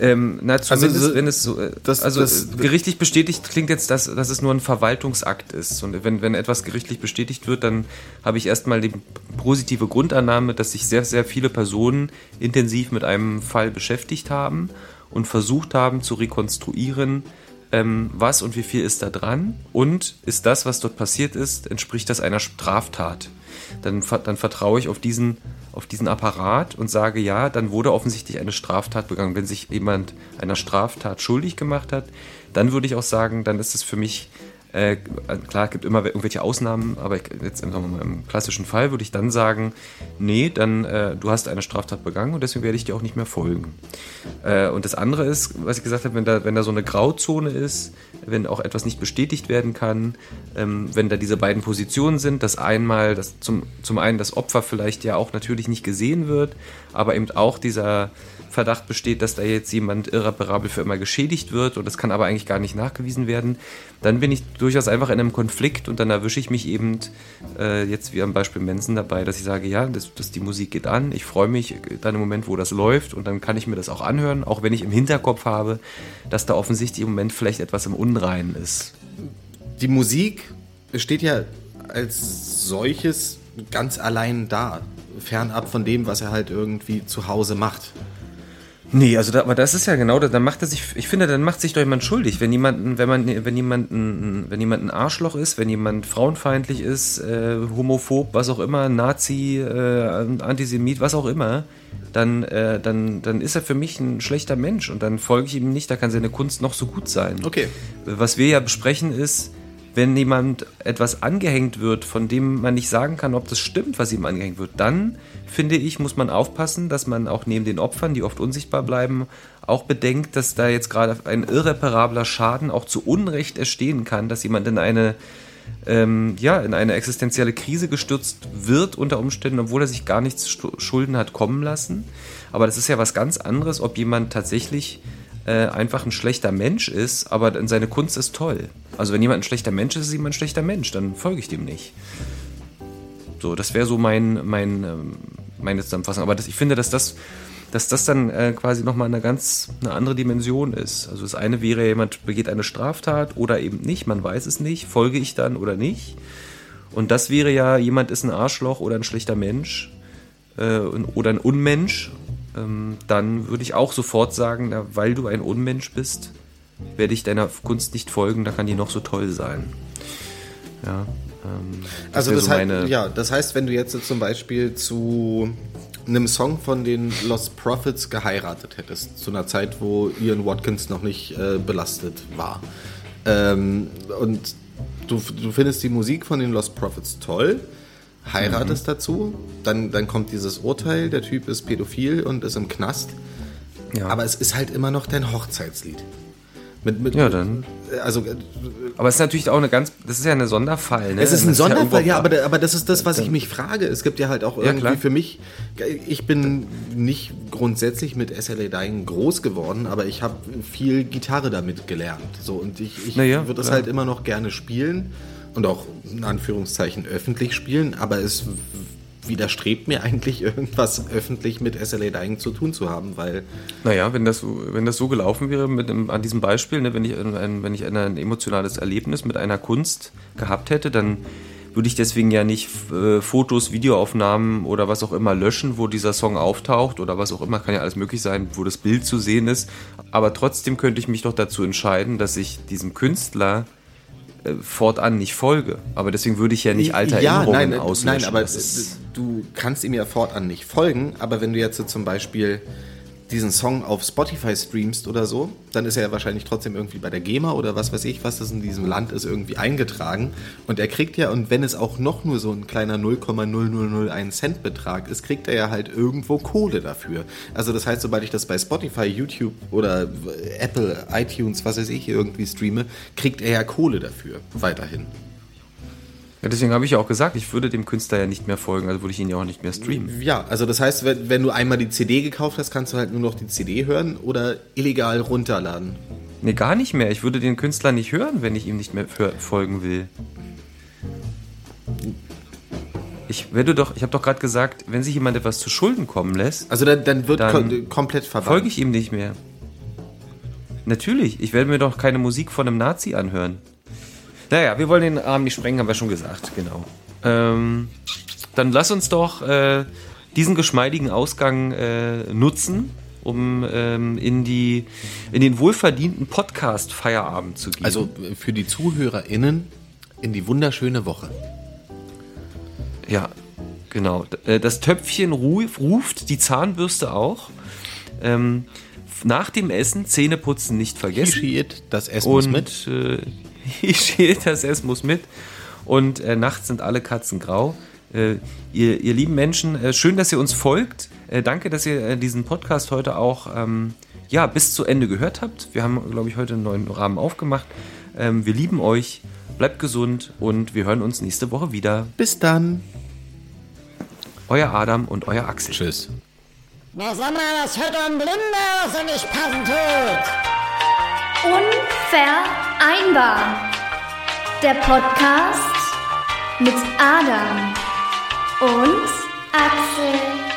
Ähm, na, zumindest so- wenn es so, äh, das- also das- gerichtlich bestätigt klingt jetzt, dass, dass es nur ein Verwaltungsakt ist. Und wenn, wenn etwas gerichtlich bestätigt wird, dann habe ich erstmal die positive Grundannahme, dass sich sehr, sehr viele Personen intensiv mit einem Fall beschäftigt haben und versucht haben zu rekonstruieren, ähm, was und wie viel ist da dran und ist das, was dort passiert ist, entspricht das einer Straftat. Dann, dann vertraue ich auf diesen, auf diesen Apparat und sage, ja, dann wurde offensichtlich eine Straftat begangen. Wenn sich jemand einer Straftat schuldig gemacht hat, dann würde ich auch sagen, dann ist es für mich, äh, klar, es gibt immer irgendwelche Ausnahmen, aber ich, jetzt im, im klassischen Fall würde ich dann sagen, nee, dann äh, du hast eine Straftat begangen und deswegen werde ich dir auch nicht mehr folgen. Äh, und das andere ist, was ich gesagt habe, wenn da, wenn da so eine Grauzone ist, wenn auch etwas nicht bestätigt werden kann, ähm, wenn da diese beiden Positionen sind, dass einmal, dass zum, zum einen das Opfer vielleicht ja auch natürlich nicht gesehen wird, aber eben auch dieser Verdacht besteht, dass da jetzt jemand irreparabel für immer geschädigt wird und das kann aber eigentlich gar nicht nachgewiesen werden, dann bin ich durchaus einfach in einem Konflikt und dann erwische ich mich eben äh, jetzt wie am Beispiel Mensen dabei, dass ich sage, ja, das, das, die Musik geht an, ich freue mich dann im Moment, wo das läuft und dann kann ich mir das auch anhören, auch wenn ich im Hinterkopf habe, dass da offensichtlich im Moment vielleicht etwas im Unreinen ist. Die Musik steht ja als solches ganz allein da, fernab von dem, was er halt irgendwie zu Hause macht. Nee, also da, aber das ist ja genau, da- dann macht er sich, ich finde, dann macht sich doch jemand schuldig, wenn jemand, wenn man, wenn jemand, ein, wenn jemand ein Arschloch ist, wenn jemand frauenfeindlich ist, äh, homophob, was auch immer, Nazi, äh, Antisemit, was auch immer, dann, äh, dann, dann ist er für mich ein schlechter Mensch und dann folge ich ihm nicht, da kann seine Kunst noch so gut sein. Okay. Was wir ja besprechen ist, wenn jemand etwas angehängt wird, von dem man nicht sagen kann, ob das stimmt, was ihm angehängt wird, dann finde ich, muss man aufpassen, dass man auch neben den Opfern, die oft unsichtbar bleiben, auch bedenkt, dass da jetzt gerade ein irreparabler Schaden auch zu Unrecht entstehen kann, dass jemand in eine ähm, ja, in eine existenzielle Krise gestürzt wird unter Umständen, obwohl er sich gar nichts Schulden hat kommen lassen. Aber das ist ja was ganz anderes, ob jemand tatsächlich äh, einfach ein schlechter Mensch ist, aber dann seine Kunst ist toll. Also wenn jemand ein schlechter Mensch ist, ist jemand ein schlechter Mensch, dann folge ich dem nicht. So, das wäre so mein, mein, ähm, meine Zusammenfassung. Aber das, ich finde, dass das, dass das dann äh, quasi nochmal eine ganz eine andere Dimension ist. Also das eine wäre, jemand begeht eine Straftat oder eben nicht, man weiß es nicht, folge ich dann oder nicht. Und das wäre ja, jemand ist ein Arschloch oder ein schlechter Mensch äh, oder ein Unmensch. Ähm, dann würde ich auch sofort sagen, weil du ein Unmensch bist, werde ich deiner Kunst nicht folgen, da kann die noch so toll sein. Ja. Ähm, Also das, so heißt, ja, das heißt, wenn du jetzt zum Beispiel zu einem Song von den Lost Prophets geheiratet hättest, zu einer Zeit, wo Ian Watkins noch nicht äh, belastet war, ähm, und du, du findest die Musik von den Lost Prophets toll, heiratest Mhm. dazu, dann, dann kommt dieses Urteil, der Typ ist pädophil und ist im Knast, Ja. aber es ist halt immer noch dein Hochzeitslied. Mit, mit, Ja, dann. Also, Aber es ist natürlich auch eine ganz, das ist ja ein Sonderfall. Ne? Es ist ein Das Sonderfall, irgendwo- ja, aber, da- aber das ist das, was ich mich frage. Es gibt ja halt auch irgendwie klar. für mich, ich bin nicht grundsätzlich mit SLA Dying groß geworden, aber ich habe viel Gitarre damit gelernt. So, und ich, ich ja, würde es halt immer noch gerne spielen und auch in Anführungszeichen öffentlich spielen, aber es widerstrebt mir eigentlich irgendwas öffentlich mit SLA Dying zu tun zu haben, weil Naja, wenn das, wenn das so gelaufen wäre mit dem, an diesem Beispiel, ne, wenn ich, ein, wenn ich ein, ein emotionales Erlebnis mit einer Kunst gehabt hätte, dann würde ich deswegen ja nicht äh, Fotos, Videoaufnahmen oder was auch immer löschen, wo dieser Song auftaucht oder was auch immer, kann ja alles möglich sein, wo das Bild zu sehen ist. Aber trotzdem könnte ich mich doch dazu entscheiden, dass ich diesem Künstler fortan nicht folge. Aber deswegen würde ich ja nicht alte ja, Erinnerungen nein, auslöschen. Nein, aber du kannst ihm ja fortan nicht folgen, aber wenn du jetzt so zum Beispiel diesen Song auf Spotify streamst oder so, dann ist er ja wahrscheinlich trotzdem irgendwie bei der GEMA oder was weiß ich, was das in diesem Land ist, irgendwie eingetragen. Und er kriegt ja, und wenn es auch noch nur so ein kleiner 0,0001 Cent Betrag ist, kriegt er ja halt irgendwo Kohle dafür. Also das heißt, sobald ich das bei Spotify, YouTube oder Apple, iTunes, was weiß ich, irgendwie streame, kriegt er ja Kohle dafür weiterhin. Ja, deswegen habe ich ja auch gesagt, ich würde dem Künstler ja nicht mehr folgen, also würde ich ihn ja auch nicht mehr streamen. Ja, also das heißt, wenn, wenn du einmal die CD gekauft hast, kannst du halt nur noch die CD hören oder illegal runterladen. Nee, gar nicht mehr. Ich würde den Künstler nicht hören, wenn ich ihm nicht mehr folgen will. Ich werde doch, ich habe doch gerade gesagt, wenn sich jemand etwas zu Schulden kommen lässt, Also dann, dann wird Dann kom komplett verbannt. folge ich ihm nicht mehr. Natürlich, ich werde mir doch keine Musik von einem Nazi anhören. Naja, wir wollen den Arm nicht sprengen, haben wir schon gesagt, genau. Ähm, dann lass uns doch äh, diesen geschmeidigen Ausgang äh, nutzen, um ähm, in, die, in den wohlverdienten Podcast-Feierabend zu gehen. Also äh, für die ZuhörerInnen in die wunderschöne Woche. Ja, genau. Äh, Das Töpfchen ruf, ruft, die Zahnbürste auch. Ähm, nach dem Essen Zähne putzen nicht vergessen. Kischiert, das Essen Und mit. äh, Ischiet, das Essen muss mit. Und äh, nachts sind alle Katzen grau. Äh, ihr, ihr lieben Menschen, äh, schön, dass ihr uns folgt. Äh, danke, dass ihr äh, diesen Podcast heute auch ähm, ja, bis zu Ende gehört habt. Wir haben, glaube ich, heute einen neuen Rahmen aufgemacht. Ähm, wir lieben euch. Bleibt gesund und wir hören uns nächste Woche wieder. Bis dann. Euer Adam und euer Axel. Tschüss. Na sag mal, das hört ein Blinder, was er nicht passen tut. Unvereinbar. Der Podcast mit Adam und Axel.